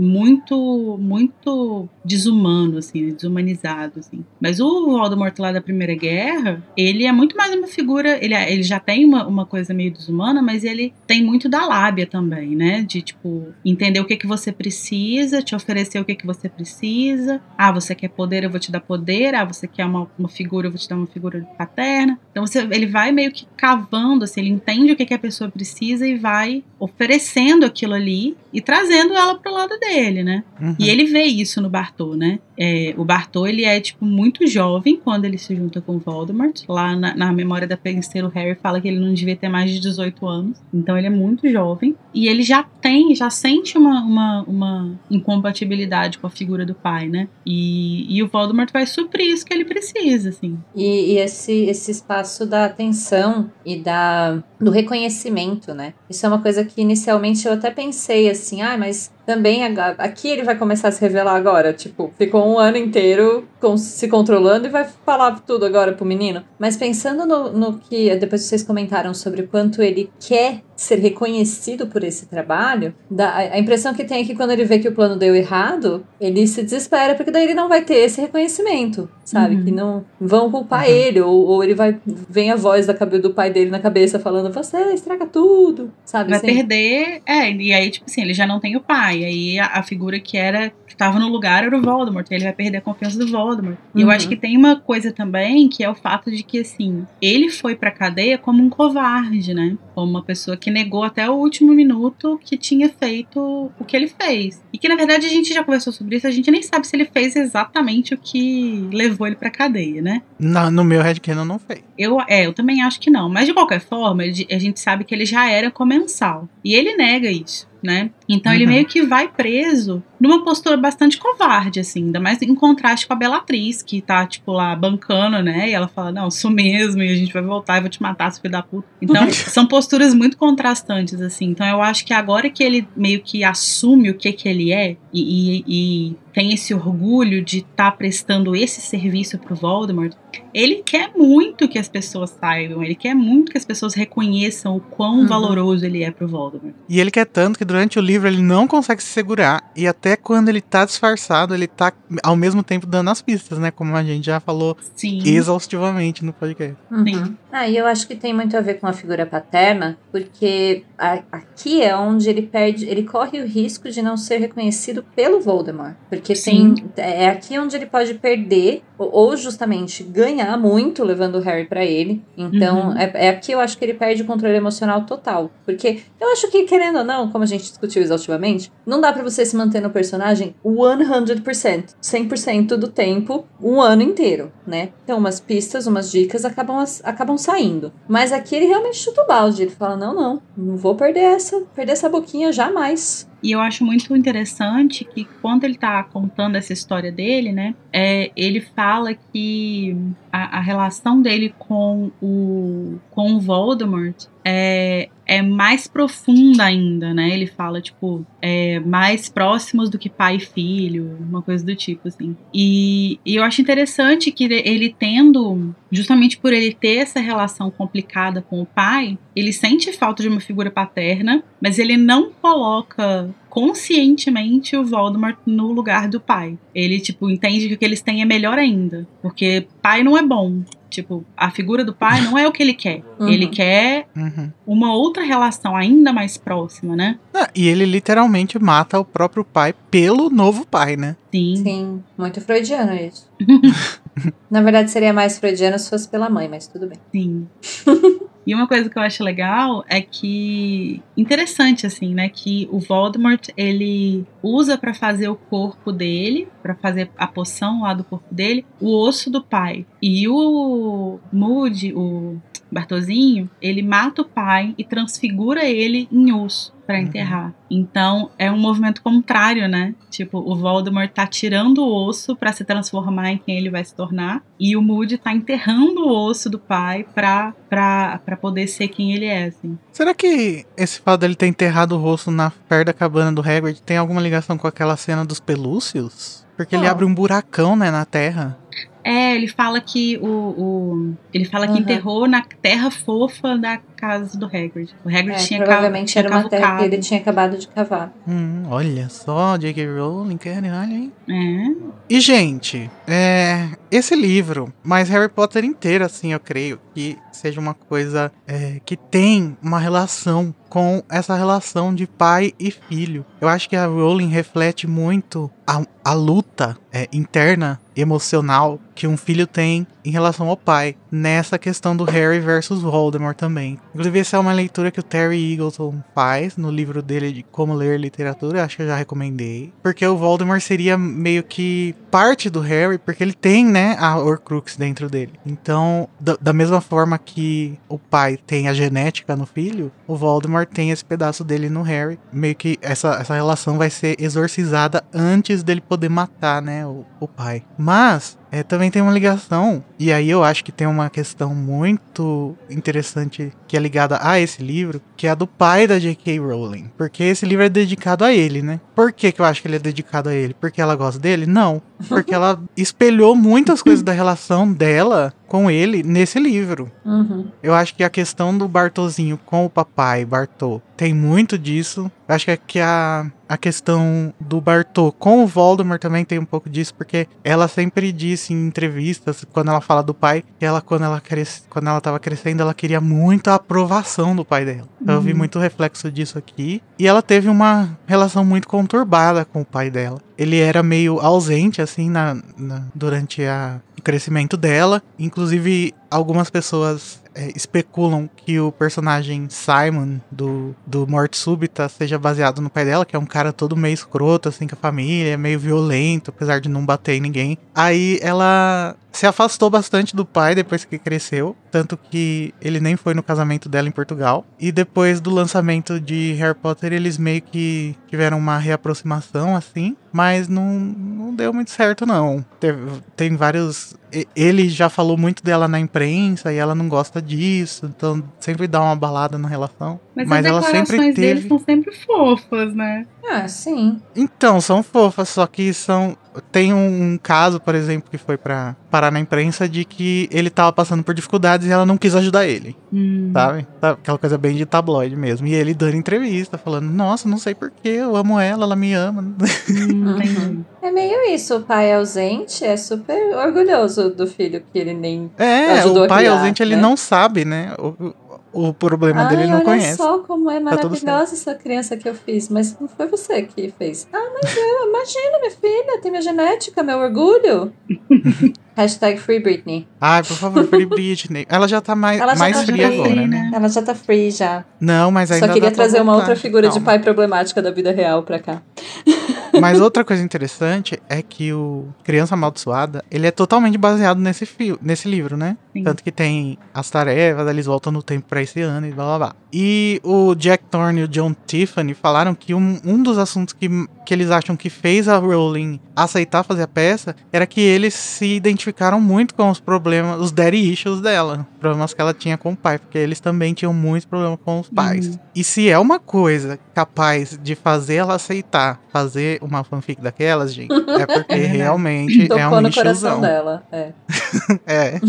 muito, muito desumano, assim, desumanizado, assim. Mas o Voldemort lá da Primeira Guerra, ele é muito mais uma figura, ele, é- ele já tem uma, uma coisa meio desumana, mas ele tem muito da lábia também, né? De, tipo, entender o que que você precisa, te oferecer o que que você precisa. Ah, você quer poder, eu vou te dar poder. Ah, você quer uma, uma figura, eu vou te dar uma figura paterna. Então, você, ele vai meio que cavando, assim, ele entende o que que a pessoa precisa e vai oferecendo aquilo ali e trazendo ela pro lado dele, né? Uhum. E ele vê isso no Bartô, né? É, o Bartô, ele é, tipo, muito jovem quando ele se junta com o Voldemort. Lá na, na memória da penseira, o Harry fala que ele não devia ter mais de 18 anos. Então ele é muito jovem. E ele já tem, já sente uma, uma, uma incompatibilidade com a figura do pai, né? E, e o Voldemort vai suprir isso que ele precisa, assim. E, e esse, esse espaço da atenção e da, do reconhecimento, né? Isso é uma coisa que inicialmente eu até pensei assim, ah, mas também aqui ele vai começar a se revelar agora. Tipo, ficou um ano inteiro com- se controlando e vai falar tudo agora pro menino. Mas pensando no, no que depois vocês comentaram sobre o quanto ele quer ser reconhecido por esse trabalho, dá- a, impressão que tem é que quando ele vê que o plano deu errado, ele se desespera, porque daí ele não vai ter esse reconhecimento, sabe? Uhum. Que não vão culpar Uhum. ele, ou, ou ele vai. Vem a voz da cabeça do pai dele na cabeça falando, você estraga tudo, sabe? Vai assim? perder. É, e aí, tipo assim, ele já não tem o pai. Aí a, a figura que era. Que tava no lugar era o Voldemort. Ele vai perder a confiança do Voldemort. E eu Uhum. acho que tem uma coisa também que é o fato de que, assim, ele foi pra cadeia como um covarde, né? Como uma pessoa que negou até o último minuto que tinha feito o que ele fez. E que, na verdade, a gente já conversou sobre isso, a gente nem sabe se ele fez exatamente o que levou ele pra cadeia, né? Na- no meu headcanon não fez. Eu, é, eu também acho que não. Mas de qualquer forma, a gente sabe que ele já era comensal. E ele nega isso, né? Então ele Uhum. meio que vai preso numa postura bastante covarde, assim, ainda mais em contraste com a Bellatriz, que tá, tipo, lá bancando, né? E ela fala, não, sou mesmo, e a gente vai voltar e vou te matar, seu filho da puta. Então, são posturas muito contrastantes, assim. Então eu acho que agora que ele meio que assume o que que ele é e, e- e tem esse orgulho de estar prestando esse serviço pro Voldemort, ele quer muito que as pessoas saibam, ele quer muito que as pessoas reconheçam o quão Uhum. valoroso ele é pro Voldemort. E ele quer tanto que durante o livro ele não consegue se segurar. E até quando ele tá disfarçado, ele tá ao mesmo tempo dando as pistas, né? Como a gente já falou Sim. exaustivamente no podcast. Sim. Ah, e eu acho que tem muito a ver com a figura paterna, porque a- aqui é onde ele perde, ele corre o risco de não ser reconhecido pelo Voldemort, porque Sim. tem é aqui onde ele pode perder ou, justamente ganhar muito levando o Harry pra ele. Então Uhum. é, é aqui eu acho que ele perde o controle emocional total, porque eu acho que querendo ou não, como a gente discutiu exaustivamente, não dá pra você se manter no personagem 100%, 100% do tempo, um ano inteiro, né? Então umas pistas, umas dicas acabam acabam saindo. Mas aqui ele realmente chuta o balde, ele fala: "Não, não, não vou perder essa, perder essa boquinha jamais". E eu acho muito interessante que quando ele tá contando essa história dele, né, é, ele fala que a, a relação dele com o, com o Voldemort é, é mais profunda ainda, né? Ele fala, tipo, é, mais próximos do que pai e filho, uma coisa do tipo, assim. E, e eu acho interessante que ele tendo, justamente por ele ter essa relação complicada com o pai, ele sente falta de uma figura paterna, mas ele não coloca conscientemente o Voldemort no lugar do pai. Ele, tipo, entende que o que eles têm é melhor ainda. Porque pai não é bom. Tipo, a figura do pai não é o que ele quer. Uhum. Ele quer Uhum. uma outra relação ainda mais próxima, né? Ah, e ele literalmente mata o próprio pai pelo novo pai, né? Sim. Sim, muito freudiano isso. Na verdade seria mais freudiano se fosse pela mãe, mas tudo bem. Sim. E uma coisa que eu acho legal é que interessante assim, né, que o Voldemort ele usa pra fazer o corpo dele, pra fazer a poção lá do corpo dele, o osso do pai. E o Moody, o Bartozinho, ele mata o pai e transfigura ele em osso pra Uhum. enterrar. Então é um movimento contrário, né? Tipo, o Voldemort tá tirando o osso pra se transformar em quem ele vai se tornar, e o Moody tá enterrando o osso do pai pra, pra, pra poder ser quem ele é, assim. Será que esse fato dele ter enterrado o rosto na perto da cabana do Hagrid tem alguma ligação com aquela cena dos pelúcios? Porque ele Qual? abre um buracão, né, na terra. É, ele fala que o. o ele fala que Uhum. enterrou na terra fofa da casa do Hagrid. O Hagrid É, tinha provavelmente era uma terra que ele tinha acabado de cavar. Hum, olha só, J.K. Rowling, caralho, hein? É. E, gente, é, esse livro, mas Harry Potter inteiro, assim, eu creio que seja uma coisa é, que tem uma relação com essa relação de pai e filho. Eu acho que a Rowling reflete muito a, a luta é, interna, emocional, que um filho tem em relação ao pai, nessa questão do Harry versus Voldemort também. Inclusive, essa é uma leitura que o Terry Eagleton faz no livro dele de Como Ler Literatura, acho que eu já recomendei. Porque o Voldemort seria meio que parte do Harry, porque ele tem, né, a Horcrux dentro dele. Então, da, da mesma forma que o pai tem a genética no filho, o Voldemort tem esse pedaço dele no Harry. Meio que essa, essa relação vai ser exorcizada antes dele poder matar, né, o, o pai. Mas é, também tem uma ligação, e aí eu acho que tem uma questão muito interessante que é ligada a esse livro, que é a do pai da J.K. Rowling. Porque esse livro é dedicado a ele, né? Por que, que eu acho que ele é dedicado a ele? Porque ela gosta dele? Não. Porque ela espelhou muitas coisas da relação dela com ele nesse livro. Uhum. Eu acho que a questão do Bartozinho com o papai, Bartô, tem muito disso. Eu acho que, que a, a questão do Bartô com o Voldemort também tem um pouco disso, porque ela sempre disse em entrevistas, quando ela fala do pai, que ela, quando ela, cresce, quando ela tava crescendo, ela queria muito a aprovação do pai dela. Então eu vi Uhum. muito reflexo disso aqui. E ela teve uma relação muito conturbada com o pai dela. Ele era meio ausente, assim, na, na- durante a, o crescimento dela. Inclusive, algumas pessoas é, especulam que o personagem Simon do, do Morte Súbita seja baseado no pai dela, que é um cara todo meio escroto, assim, com a família, meio violento, apesar de não bater em ninguém. Aí ela se afastou bastante do pai depois que cresceu, tanto que ele nem foi no casamento dela em Portugal. E depois do lançamento de Harry Potter, eles meio que tiveram uma reaproximação assim, mas não, não deu muito certo não. Teve, tem vários ele já falou muito dela na imprensa e ela não gosta disso, então sempre dá uma balada na relação. Mas, mas as ela sempre declarações teve. deles são sempre fofas, né? Ah, sim. Então, são fofas, só que são. Tem um, um caso, por exemplo, que foi pra parar na imprensa de que ele tava passando por dificuldades e ela não quis ajudar ele, Hum. sabe? Tá- Aquela coisa bem de tabloide mesmo. E ele dando entrevista, falando: Nossa, não sei porquê, eu amo ela, ela me ama. Hum, entendi. É meio isso, o pai ausente é super orgulhoso do filho que ele nem. É, Ajudou o a pai criar, ausente, ele né? não sabe, né? O, o problema Ai, dele ele não olha conhece. só como é Tá maravilhosa essa criança que eu fiz, mas não foi você que fez. Ah, mas eu, imagina, minha filha, tem minha genética, meu orgulho. Hashtag Free Britney. Ai, por favor, Free Britney. Ela já tá mais, já mais tá fria free, agora, né? Ela já tá free já. Não, mas ainda Só queria trazer uma outra figura de Calma. pai problemática da vida real pra cá. Mas outra coisa interessante é que o Criança Amaldiçoada, ele é totalmente baseado nesse, fio, nesse livro, né? Sim. Tanto que tem as tarefas, eles voltam no tempo pra esse ano e blá blá blá. E o Jack Thorne e o John Tiffany falaram que um, um dos assuntos que, que eles acham que fez a Rowling aceitar fazer a peça era que eles se identificaram muito com os problemas, os daddy issues dela, problemas que ela tinha com o pai, porque eles também tinham muitos problemas com os pais. Uhum. E se é uma coisa capaz de fazer ela aceitar fazer uma fanfic daquelas, gente, é porque É realmente é Tocou um no coração lixozão. dela. É. É.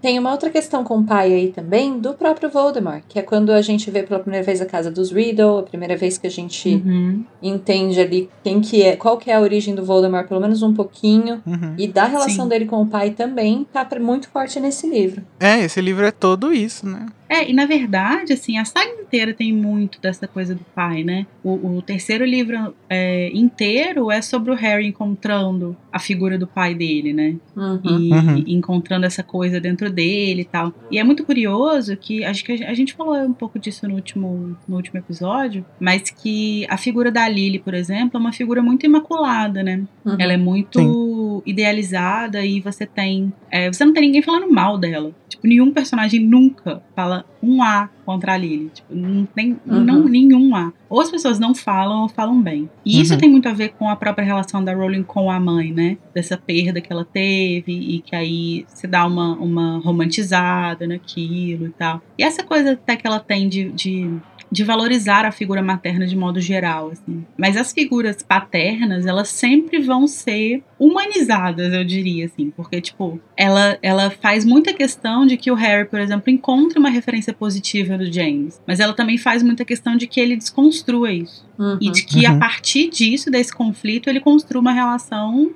Tem uma outra questão com o pai aí também, do próprio Voldemort, que é quando a gente vê pela primeira vez a casa dos Riddle, a primeira vez que a gente Uhum. entende ali quem que é, qual que é a origem do Voldemort, pelo menos um pouquinho. Uhum. E da relação Sim. dele com o pai também tá muito forte nesse livro. É, esse livro é todo isso, né? É, e na verdade, assim, a saga inteira tem muito dessa coisa do pai, né? O, o terceiro livro é, inteiro é sobre o Harry encontrando a figura do pai dele, né? Uhum. E Uhum. encontrando essa coisa dentro dele e tal. E é muito curioso que, acho que a gente falou um pouco disso no último, no último episódio, mas que a figura da Lily, por exemplo, é uma figura muito imaculada, né? Uhum. Ela é muito idealizada e você tem. é, você não tem ninguém falando mal dela. Tipo, nenhum personagem nunca fala um A contra a Lily. Tipo, não tem Uhum. não, nenhum A. Ou as pessoas não falam ou falam bem. E isso Uhum. tem muito a ver com a própria relação da Rowling com a mãe, né? Dessa perda que ela teve e que aí se dá uma, uma romantizada naquilo e tal. E essa coisa até que ela tem de- de de valorizar a figura materna de modo geral, assim. Mas as figuras paternas, elas sempre vão ser humanizadas, eu diria, assim, porque, tipo, ela, ela faz muita questão de que o Harry, por exemplo, encontre uma referência positiva do James, mas ela também faz muita questão de que ele desconstrua isso. Uhum. E de que a Uhum. partir disso, desse conflito, ele construa uma relação.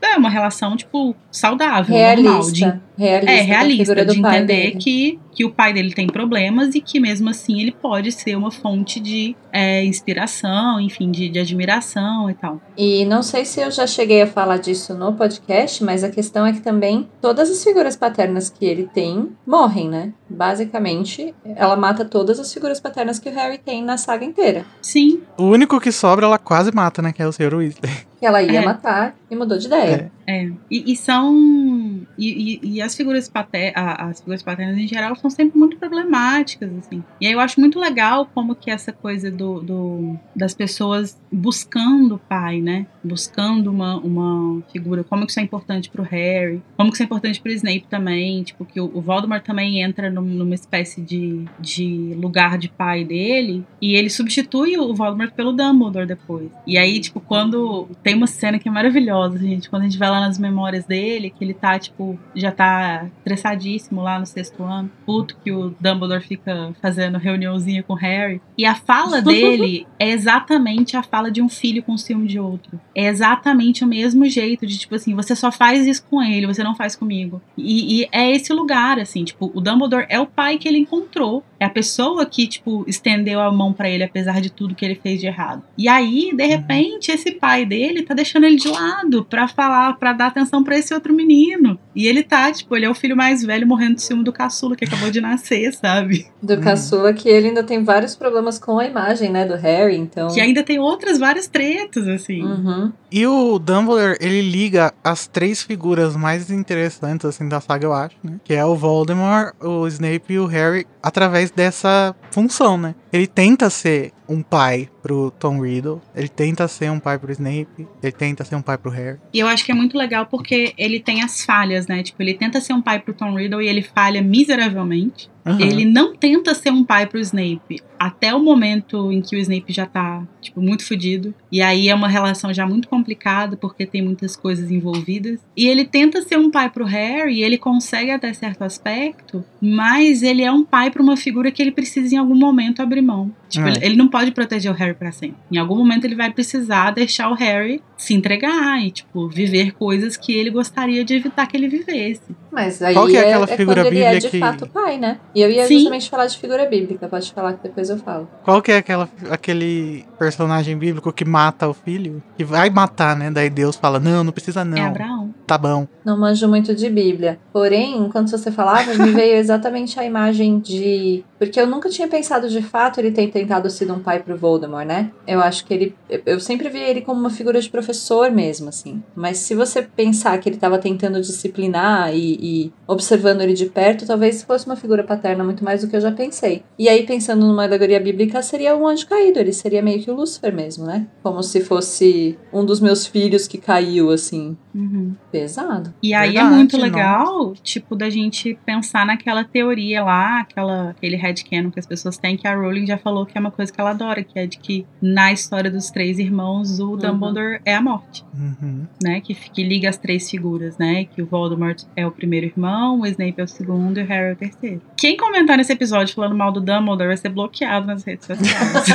É uma relação, tipo, saudável, normal. De, Realista. Realista. é, realista, de entender que, que o pai dele tem problemas e que mesmo assim ele pode ser uma fonte de é, inspiração, enfim, de, de admiração e tal. E não sei se eu já cheguei a falar disso no podcast, mas a questão é que também todas as figuras paternas que ele tem morrem, né? Basicamente, ela mata todas as figuras paternas que o Harry tem na saga inteira. Sim, O único que sobra, ela quase mata, né? Que é o Sr. Weasley. Que ela ia É. matar e mudou de ideia. É, e, e são. E, e- e as figuras paternas, as figuras paternas em geral são sempre muito problemáticas, assim. E aí eu acho muito legal como que essa coisa do, do- das pessoas buscando o pai, né? Buscando uma, uma figura, como que isso é importante pro Harry, como que isso é importante pro Snape também, tipo, que o, o Voldemort também entra num- numa espécie de, de lugar de pai dele, e ele substitui o Voldemort pelo Dumbledore depois. E aí, tipo, quando tem uma cena que é maravilhosa, gente. Quando a gente vai lá nas memórias dele, que ele tá, tipo, já tá estressadíssimo lá no sexto ano. Puto que o Dumbledore fica fazendo reuniãozinha com o Harry. E a fala dele é exatamente a fala de um filho com ciúme de outro. É exatamente o mesmo jeito de, tipo assim, você só faz isso com ele, você não faz comigo. E, e é esse lugar, assim, tipo, o Dumbledore é o pai que ele encontrou. É a pessoa que, tipo, estendeu a mão para ele apesar de tudo que ele fez de errado. E aí, de repente, esse pai dele tá deixando ele de lado para falar, para dar atenção para esse outro menino. E ele tá, tipo, ele é o filho mais velho morrendo de ciúme do caçula que acabou de nascer, sabe? Do Hum. caçula que ele ainda tem vários problemas com a imagem, né, do Harry, então... Que ainda tem outras várias tretas, assim. Uhum. E o Dumbledore, ele liga as três figuras mais interessantes, assim, da saga, eu acho, né? Que é o Voldemort, o Snape e o Harry, através dessa função, né? Ele tenta ser um pai pro Tom Riddle, ele tenta ser um pai pro Snape, ele tenta ser um pai pro Harry. E eu acho que é muito legal porque ele tem as falhas, né? Tipo, ele tenta ser um pai pro Tom Riddle e ele falha miseravelmente. Aham. Ele não tenta ser um pai pro Snape até o momento em que o Snape já tá, tipo, muito fudido. E aí é uma relação já muito complicada porque tem muitas coisas envolvidas. E ele tenta ser um pai pro Harry e ele consegue até certo aspecto, mas ele é um pai pra uma figura que ele precisa em algum momento abrir mão. Tipo, É. ele, ele não pode proteger o Harry pra sempre. Em algum momento ele vai precisar deixar o Harry se entregar e, tipo, viver coisas que ele gostaria de evitar que ele vivesse. Mas aí Qual que é é, aquela é figura quando ele é de que- fato pai, né? E eu ia Sim. justamente falar de figura bíblica, pode falar que depois eu falo. Qual que é aquela, aquele personagem bíblico que mata o filho? Que vai matar, né? Daí Deus fala, não, não precisa não, É Abraão. Tá bom. Não manjo muito de Bíblia. Porém, enquanto você falava, me veio exatamente a imagem de. Porque eu nunca tinha pensado de fato ele ter tentado ser um pai pro Voldemort, né? Eu acho que ele. Eu sempre vi ele como uma figura de professor mesmo, assim. Mas se você pensar que ele tava tentando disciplinar e, e observando ele de perto, talvez fosse uma figura paterna muito mais do que eu já pensei. E aí, pensando numa alegoria bíblica, seria um anjo caído. Ele seria meio que o Lúcifer mesmo, né? Como se fosse um dos meus filhos que caiu, assim. Uhum. Pesado. E aí Verdade, é muito não. legal, tipo, da gente pensar naquela teoria lá, aquela, aquele headcanon que as pessoas têm, que a Rowling já falou que é uma coisa que ela adora, que é de que na história dos três irmãos, o Dumbledore é a morte, Uhum. né? Que, que liga as três figuras, né? Que o Voldemort é o primeiro irmão, o Snape é o segundo e o Harry é o terceiro. Quem comentar nesse episódio falando mal do Dumbledore vai ser bloqueado nas redes sociais.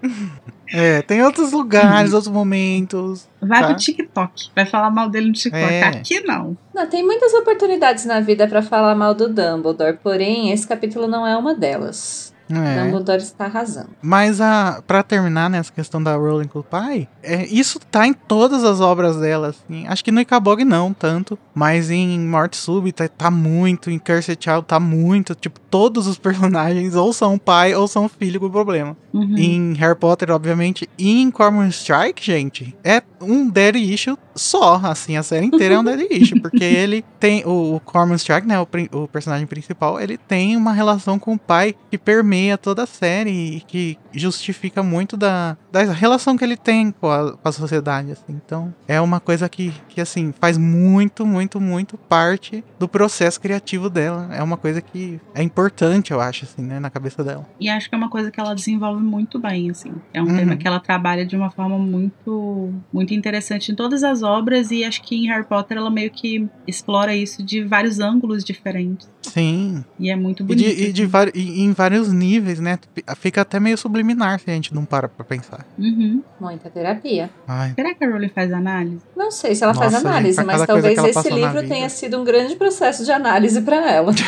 É, tem outros lugares, outros momentos. Vai Tá. pro TikTok, vai falar mal dele no TikTok. É. Aqui não. Não, tem muitas oportunidades na vida pra falar mal do Dumbledore, porém esse capítulo não é uma delas. É. Dumbledore está arrasando. Mas a para terminar nessa questão da Rowling com o pai, é, isso tá em todas as obras dela, assim. Acho que no Icabog não tanto, mas em Morte Súbita tá muito, em Cursed Child tá muito, tipo, todos os personagens ou são pai ou são filho com problema. Uhum. Em Harry Potter, obviamente, e em Cormoran Strike, gente, é um daddy issue só, assim, a série inteira é um daddy issue, porque ele tem, o, o Cormoran Strike, né, o, o personagem principal, ele tem uma relação com o pai que permeia toda a série e que justifica muito da, da relação que ele tem com a, com a sociedade, assim, então é uma coisa que, que, assim, faz muito, muito, muito parte do processo criativo dela, é uma coisa que é importante, eu acho, assim, né, na cabeça dela. E acho que é uma coisa que ela desenvolve muito bem, assim. É um Uhum. tema que ela trabalha de uma forma muito, muito interessante em todas as obras e acho que em Harry Potter ela meio que explora isso de vários ângulos diferentes. Sim, E é muito E, bonito. de, e de assim. e em vários níveis, né? Fica até meio subliminar se a gente não para pra pensar. Uhum. Muita terapia. Ai, Será que a Rowling faz análise? Não sei se ela faz Nossa, análise, gente, mas talvez esse livro tenha sido um grande processo de análise pra ela.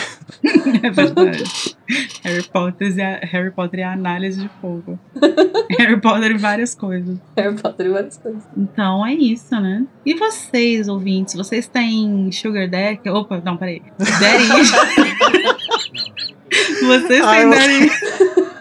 É verdade. Harry Potter, é a, Harry Potter é análise de fogo. Harry Potter e várias coisas. Harry Potter e várias coisas. Então é isso, né? E vocês, ouvintes, vocês têm Sugar Daddy? Opa, não, peraí. Daddy. vocês Ai, têm eu- Daddy.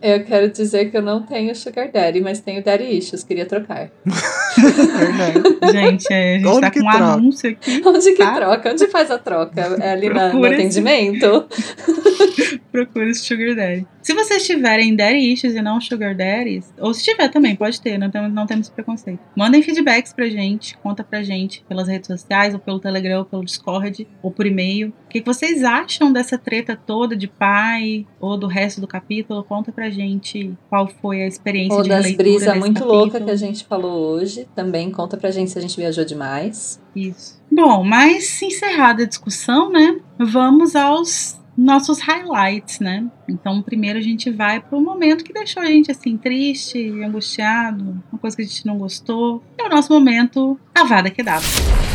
Eu quero dizer que eu não tenho Sugar Daddy, mas tenho Daddy Issues. Queria trocar. verdade. Gente, é, a gente Onde tá que com um troca? anúncio aqui. Onde que Tá. troca? Onde faz a troca? É ali na, no Procura atendimento? Procure esse Sugar Daddy. Se vocês tiverem Daddy Issues e não Sugar Daddies, ou se tiver também, pode ter, não temos, não temos preconceito. Mandem feedbacks pra gente, conta pra gente pelas redes sociais, ou pelo Telegram, ou pelo Discord, ou por e-mail. O que que vocês acham dessa treta toda de pai, ou do resto do capítulo? Conta pra gente qual foi a experiência Ou de das leitura brisas muito capítulo. loucas que a gente falou hoje. Também conta pra gente se a gente viajou demais. Isso. Bom, mas encerrada a discussão, né? Vamos aos nossos highlights, né? Então, primeiro a gente vai pro momento que deixou a gente assim triste, angustiado, uma coisa que a gente não gostou. É o nosso momento Avada Kedavra.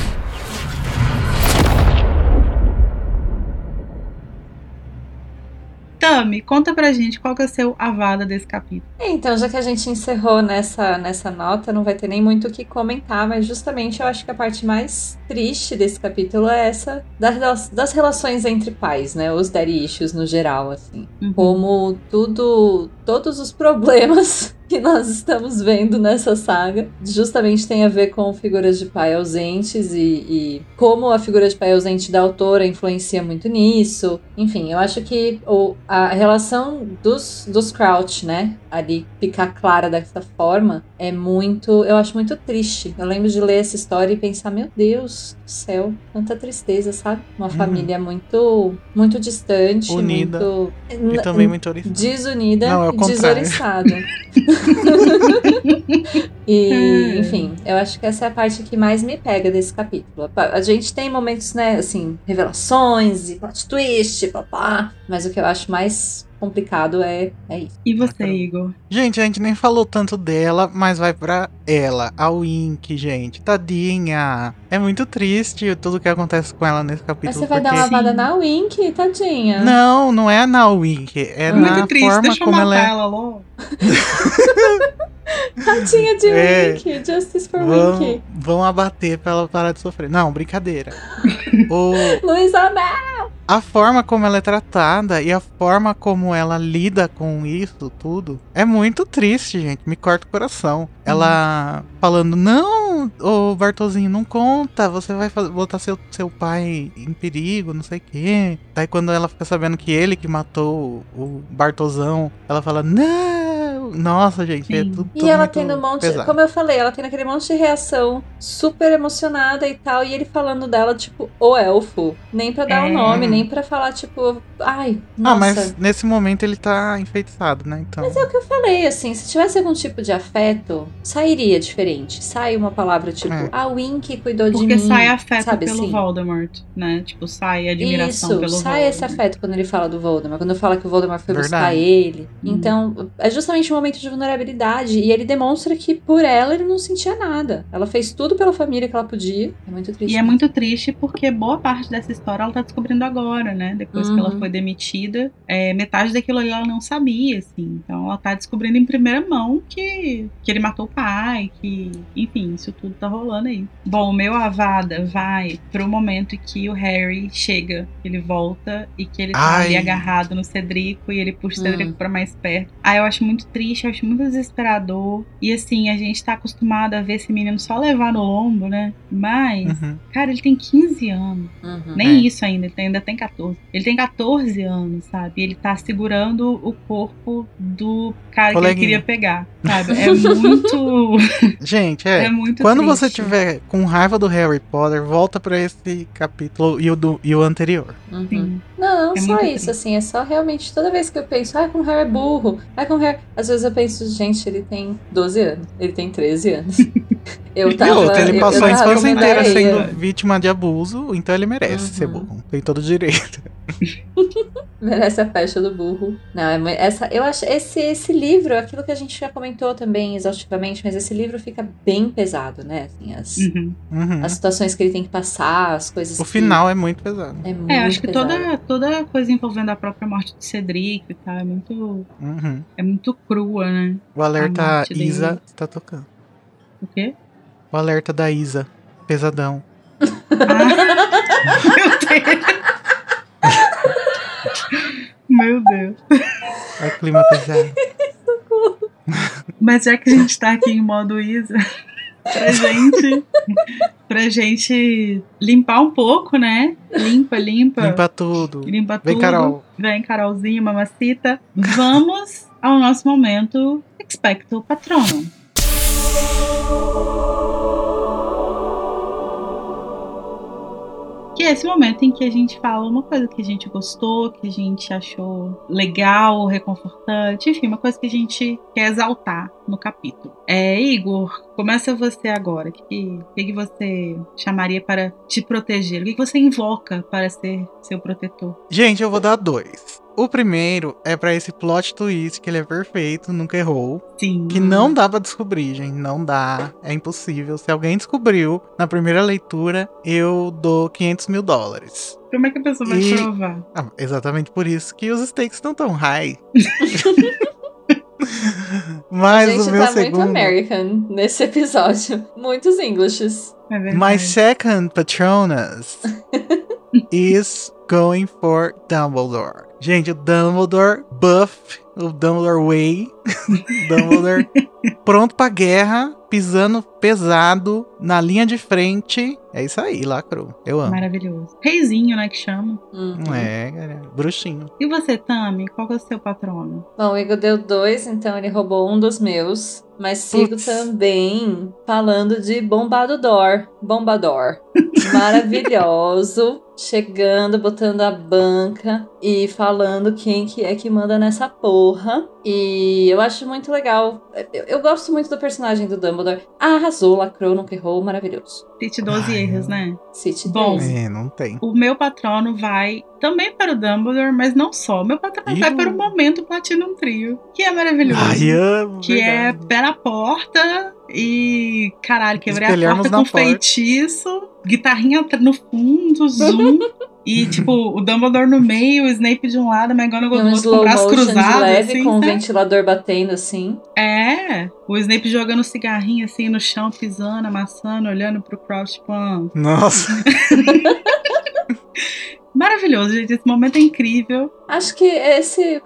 Tami, conta pra gente qual que é o seu avada desse capítulo. Então, já que a gente encerrou nessa, nessa nota, não vai ter nem muito o que comentar, mas justamente eu acho que a parte mais triste desse capítulo é essa das, das relações entre pais, né? Os daddy issues no geral, assim. Uhum. Como tudo, todos os problemas que nós estamos vendo nessa saga justamente tem a ver com figuras de pai ausentes e, e, como a figura de pai ausente da autora influencia muito nisso. Enfim, eu acho que o, a relação dos, dos Crouch, né, ali ficar clara dessa forma é muito, eu acho muito triste. Eu lembro de ler essa história e pensar, meu Deus do céu, quanta tristeza, sabe? Uma Uhum. família muito, muito distante, Unida. muito E também muito oriçada. desunida Não, é o e desoriçada. e, Hum. enfim, eu acho que essa é a parte que mais me pega desse capítulo. A gente tem momentos, né, assim, revelações e plot twist, papá, mas o que eu acho mais complicado é, é isso. E você, Caramba. Igor? Gente, a gente nem falou tanto dela, mas vai pra ela, a Wink, gente. Tadinha. É muito triste tudo que acontece com ela nesse capítulo. Mas você vai dar uma lavada na Wink, tadinha. Não, não é na Wink. É Muito na Triste, forma deixa eu como matar ela é. ela logo. Tadinha de É. Wink, Justice for Vão, Wink. vão abater pra ela parar de sofrer. Não, brincadeira. o, Luísa Mel! A forma como ela é tratada e a forma como ela lida com isso tudo é muito triste, gente. Me corta o coração. Ela falando, não, ô Bartolzinho, não conta, você vai botar seu, seu pai em perigo, não sei o quê. Daí quando ela fica sabendo que ele que matou o Bartolzão, ela fala, não! Nossa, gente, é Sim. tudo, E ela muito tendo um monte, pesado. como eu falei, ela tem aquele monte de reação super emocionada e tal, e ele falando dela, tipo, o elfo. Nem pra dar o É. nome, nem pra falar, tipo, ai, Ah, nossa. mas nesse momento ele tá enfeitiçado, né? Então. Mas é o que eu falei, assim, se tivesse algum tipo de afeto, sairia diferente. Sai uma palavra tipo, É. a Wink cuidou de Porque mim. sai afeto sabe pelo assim? Voldemort, né? Tipo, sai admiração Isso, pelo sai esse Voldemort. afeto quando ele fala do Voldemort, quando fala que o Voldemort foi buscar Verdade. ele. Hum. Então, é justamente um momento de vulnerabilidade. E ele demonstra que por ela ele não sentia nada. Ela fez tudo pela família que ela podia. É muito triste. E é muito triste porque boa parte dessa história ela tá descobrindo agora, né? Depois que ela Uhum. foi demitida, é, metade daquilo ali ela não sabia, assim. Então ela tá descobrindo em primeira mão que, que ele matou o pai, que, enfim, isso tudo tá rolando aí. Bom, o meu Avada vai pro momento em que o Harry chega, ele volta e que ele tá Ai. ali agarrado no Cedrico e ele puxa o Hum. Cedrico pra mais perto. Aí eu acho muito triste, eu acho muito desesperador. E assim, a gente tá acostumado a ver esse menino só levar no lombo, né? Mas. Uhum. Cara, ele tem 15 anos. Uhum. Nem É. isso ainda, ele ainda tem 14. Ele tem 14 anos, sabe? E ele tá segurando o corpo do cara que Coleguinha. ele queria pegar, sabe? É muito. Gente, é. é, muito Quando triste. você tiver com raiva do Harry Potter, volta pra esse capítulo e o, do, e o anterior. Uhum. Sim. Não, É só isso, triste. assim, é só realmente toda vez que eu penso, ah, como o Harry é burro, ah, como o Harry. Às vezes eu penso, gente, ele tem 12 anos, ele tem 13 anos. Eu e tava. outra, ele eu- passou a infância inteira sendo vítima de abuso, então ele merece Uhum. ser burro. Tem todo direito. Merece a festa do burro. Não, é, essa, eu acho esse esse livro, aquilo que a gente já comentou também exaustivamente, mas esse livro fica bem pesado, né? Assim, as, Uhum. Uhum. as situações que ele tem que passar, as coisas. O que- final é muito pesado. é muito É, acho que pesado. toda, toda coisa envolvendo a própria morte de Cedric e tal é muito, Uhum. é muito crua, né? O alerta morte dele. Isa está tocando. O quê? O alerta da Isa. Pesadão. Meu Deus. Meu Deus. É clima pesado. Mas já que a gente tá aqui em modo Isa, pra gente, pra gente limpar um pouco, né? Limpa, limpa. Limpa tudo. Limpa Vem, tudo. Carol. Vem, Carolzinha, mamacita. Vamos ao nosso momento Expecto Patronum. Que é esse momento em que a gente fala uma coisa que a gente gostou, que a gente achou legal, reconfortante, enfim, uma coisa que a gente quer exaltar no capítulo. É, Igor, começa você agora. O que, que, que você chamaria para te proteger? O que, que você invoca para ser seu protetor? Gente, eu vou dar dois. O primeiro é pra esse plot twist que ele é perfeito, nunca errou. Sim. Que não dá pra descobrir, gente. Não dá. É impossível. Se alguém descobriu na primeira leitura, eu dou 500 mil dólares. Como é que a pessoa vai E- provar? Ah, exatamente por isso que os stakes não tão high. A Mas gente o meu tá segundo. muito American nesse episódio. Muitos Englishes. É verdade. My second Patronus is going for Dumbledore. Gente, o Dumbledore buff, o Dumbledore Way, Dumbledore pronto pra guerra, pisando pesado na linha de frente. É isso aí, lacrou. Eu amo. Maravilhoso. Reizinho, né, que chama. Uhum. É, cara, bruxinho. E você, Tami, qual é o seu patrono? Bom, o Igor deu dois, então ele roubou um dos meus. Mas sigo também falando de Bombador. Bombador. Maravilhoso. Chegando, botando a banca e falando quem que é que manda nessa porra. E eu acho muito legal. Eu, eu gosto muito do personagem do Dumbledore. Arrasou, lacrou, nunca errou, maravilhoso. Cite 12 Ai, erros, eu- né? City Bom. 10. É, não tem. O meu patrono vai também para o Dumbledore, mas não só. O meu patrono Ih. vai para o momento Platinum Trio, que é maravilhoso. Ai, amo. que é verdade. pé na porta e, caralho, quebrei a porta com porta. feitiço, guitarrinha no fundo, zoom. e, tipo, o Dumbledore no meio, o Snape de um lado, a McGonagall Um do outro, com o braço de cruzado, leve assim, com o sabe? ventilador batendo assim. É, o Snape jogando cigarrinho, assim, no chão, pisando, amassando, olhando pro Crouch, tipo, ah, Nossa. maravilhoso, gente, esse momento é incrível. Acho que esse.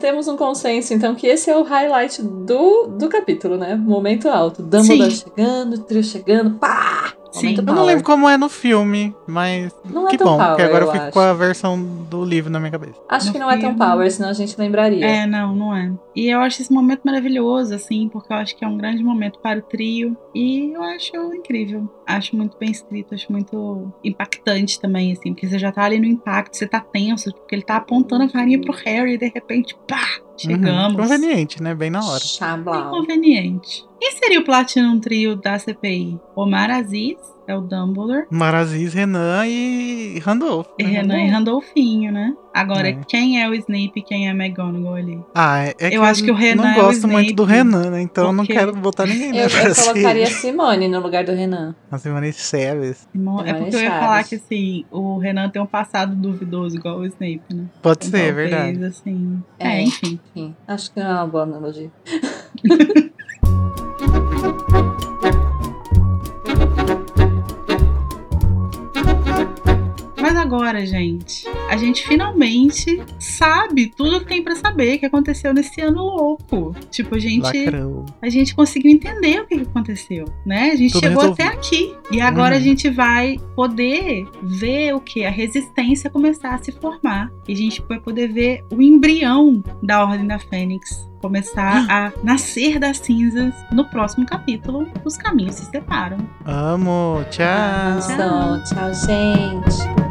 Temos um consenso, então, que esse é o highlight do, do capítulo, né? Momento alto. Dumbledore Sim. chegando, trio chegando, pá! Sim. Eu não lembro como é no filme, mas Não é que tão bom, porque power, agora eu eu fico acho. com a versão do livro na minha cabeça. Acho No que não é tão filme. power, senão a gente lembraria. É, não, não é. E eu acho esse momento maravilhoso, assim, porque eu acho que é um grande momento para o trio. E eu acho incrível. Acho muito bem escrito, acho muito impactante também, assim, porque você já tá ali no impacto, você tá tenso, porque ele tá apontando a varinha pro Harry e de repente, pá, chegamos. Uhum. Conveniente, né? Bem na hora. Chablau. Inconveniente. Quem seria o Platinum Trio da CPI? Omar Aziz, é o Dumbledore. Maraziz, Renan e Randolph. E né? Renan e Randolfinho, né? Agora, É. quem é o Snape e quem é a McGonagall ali? Ah, é, é Eu acho que o Renan não é o gosto muito do Snape, Renan, né? Então eu não quero botar ninguém Eu, eu colocaria Simone no lugar do Renan. A Simone Chaves. É porque eu ia falar que assim, o Renan tem um passado duvidoso, igual o Snape, né? Pode Então, ser, é talvez, verdade. assim. É. É, enfim. Enfim, acho que não é uma boa analogia. Mas agora, gente, a gente finalmente sabe tudo que tem pra saber que aconteceu nesse ano louco. Tipo, a gente, a gente conseguiu entender o que que aconteceu, né? A gente Tudo chegou resolvido. até aqui. E agora Uhum. a gente vai poder ver o que? A resistência começar a se formar. E a gente vai poder ver o embrião da Ordem da Fênix começar a nascer das cinzas no próximo capítulo. Os caminhos se separam. Amo. Tchau. Então, tchau, gente.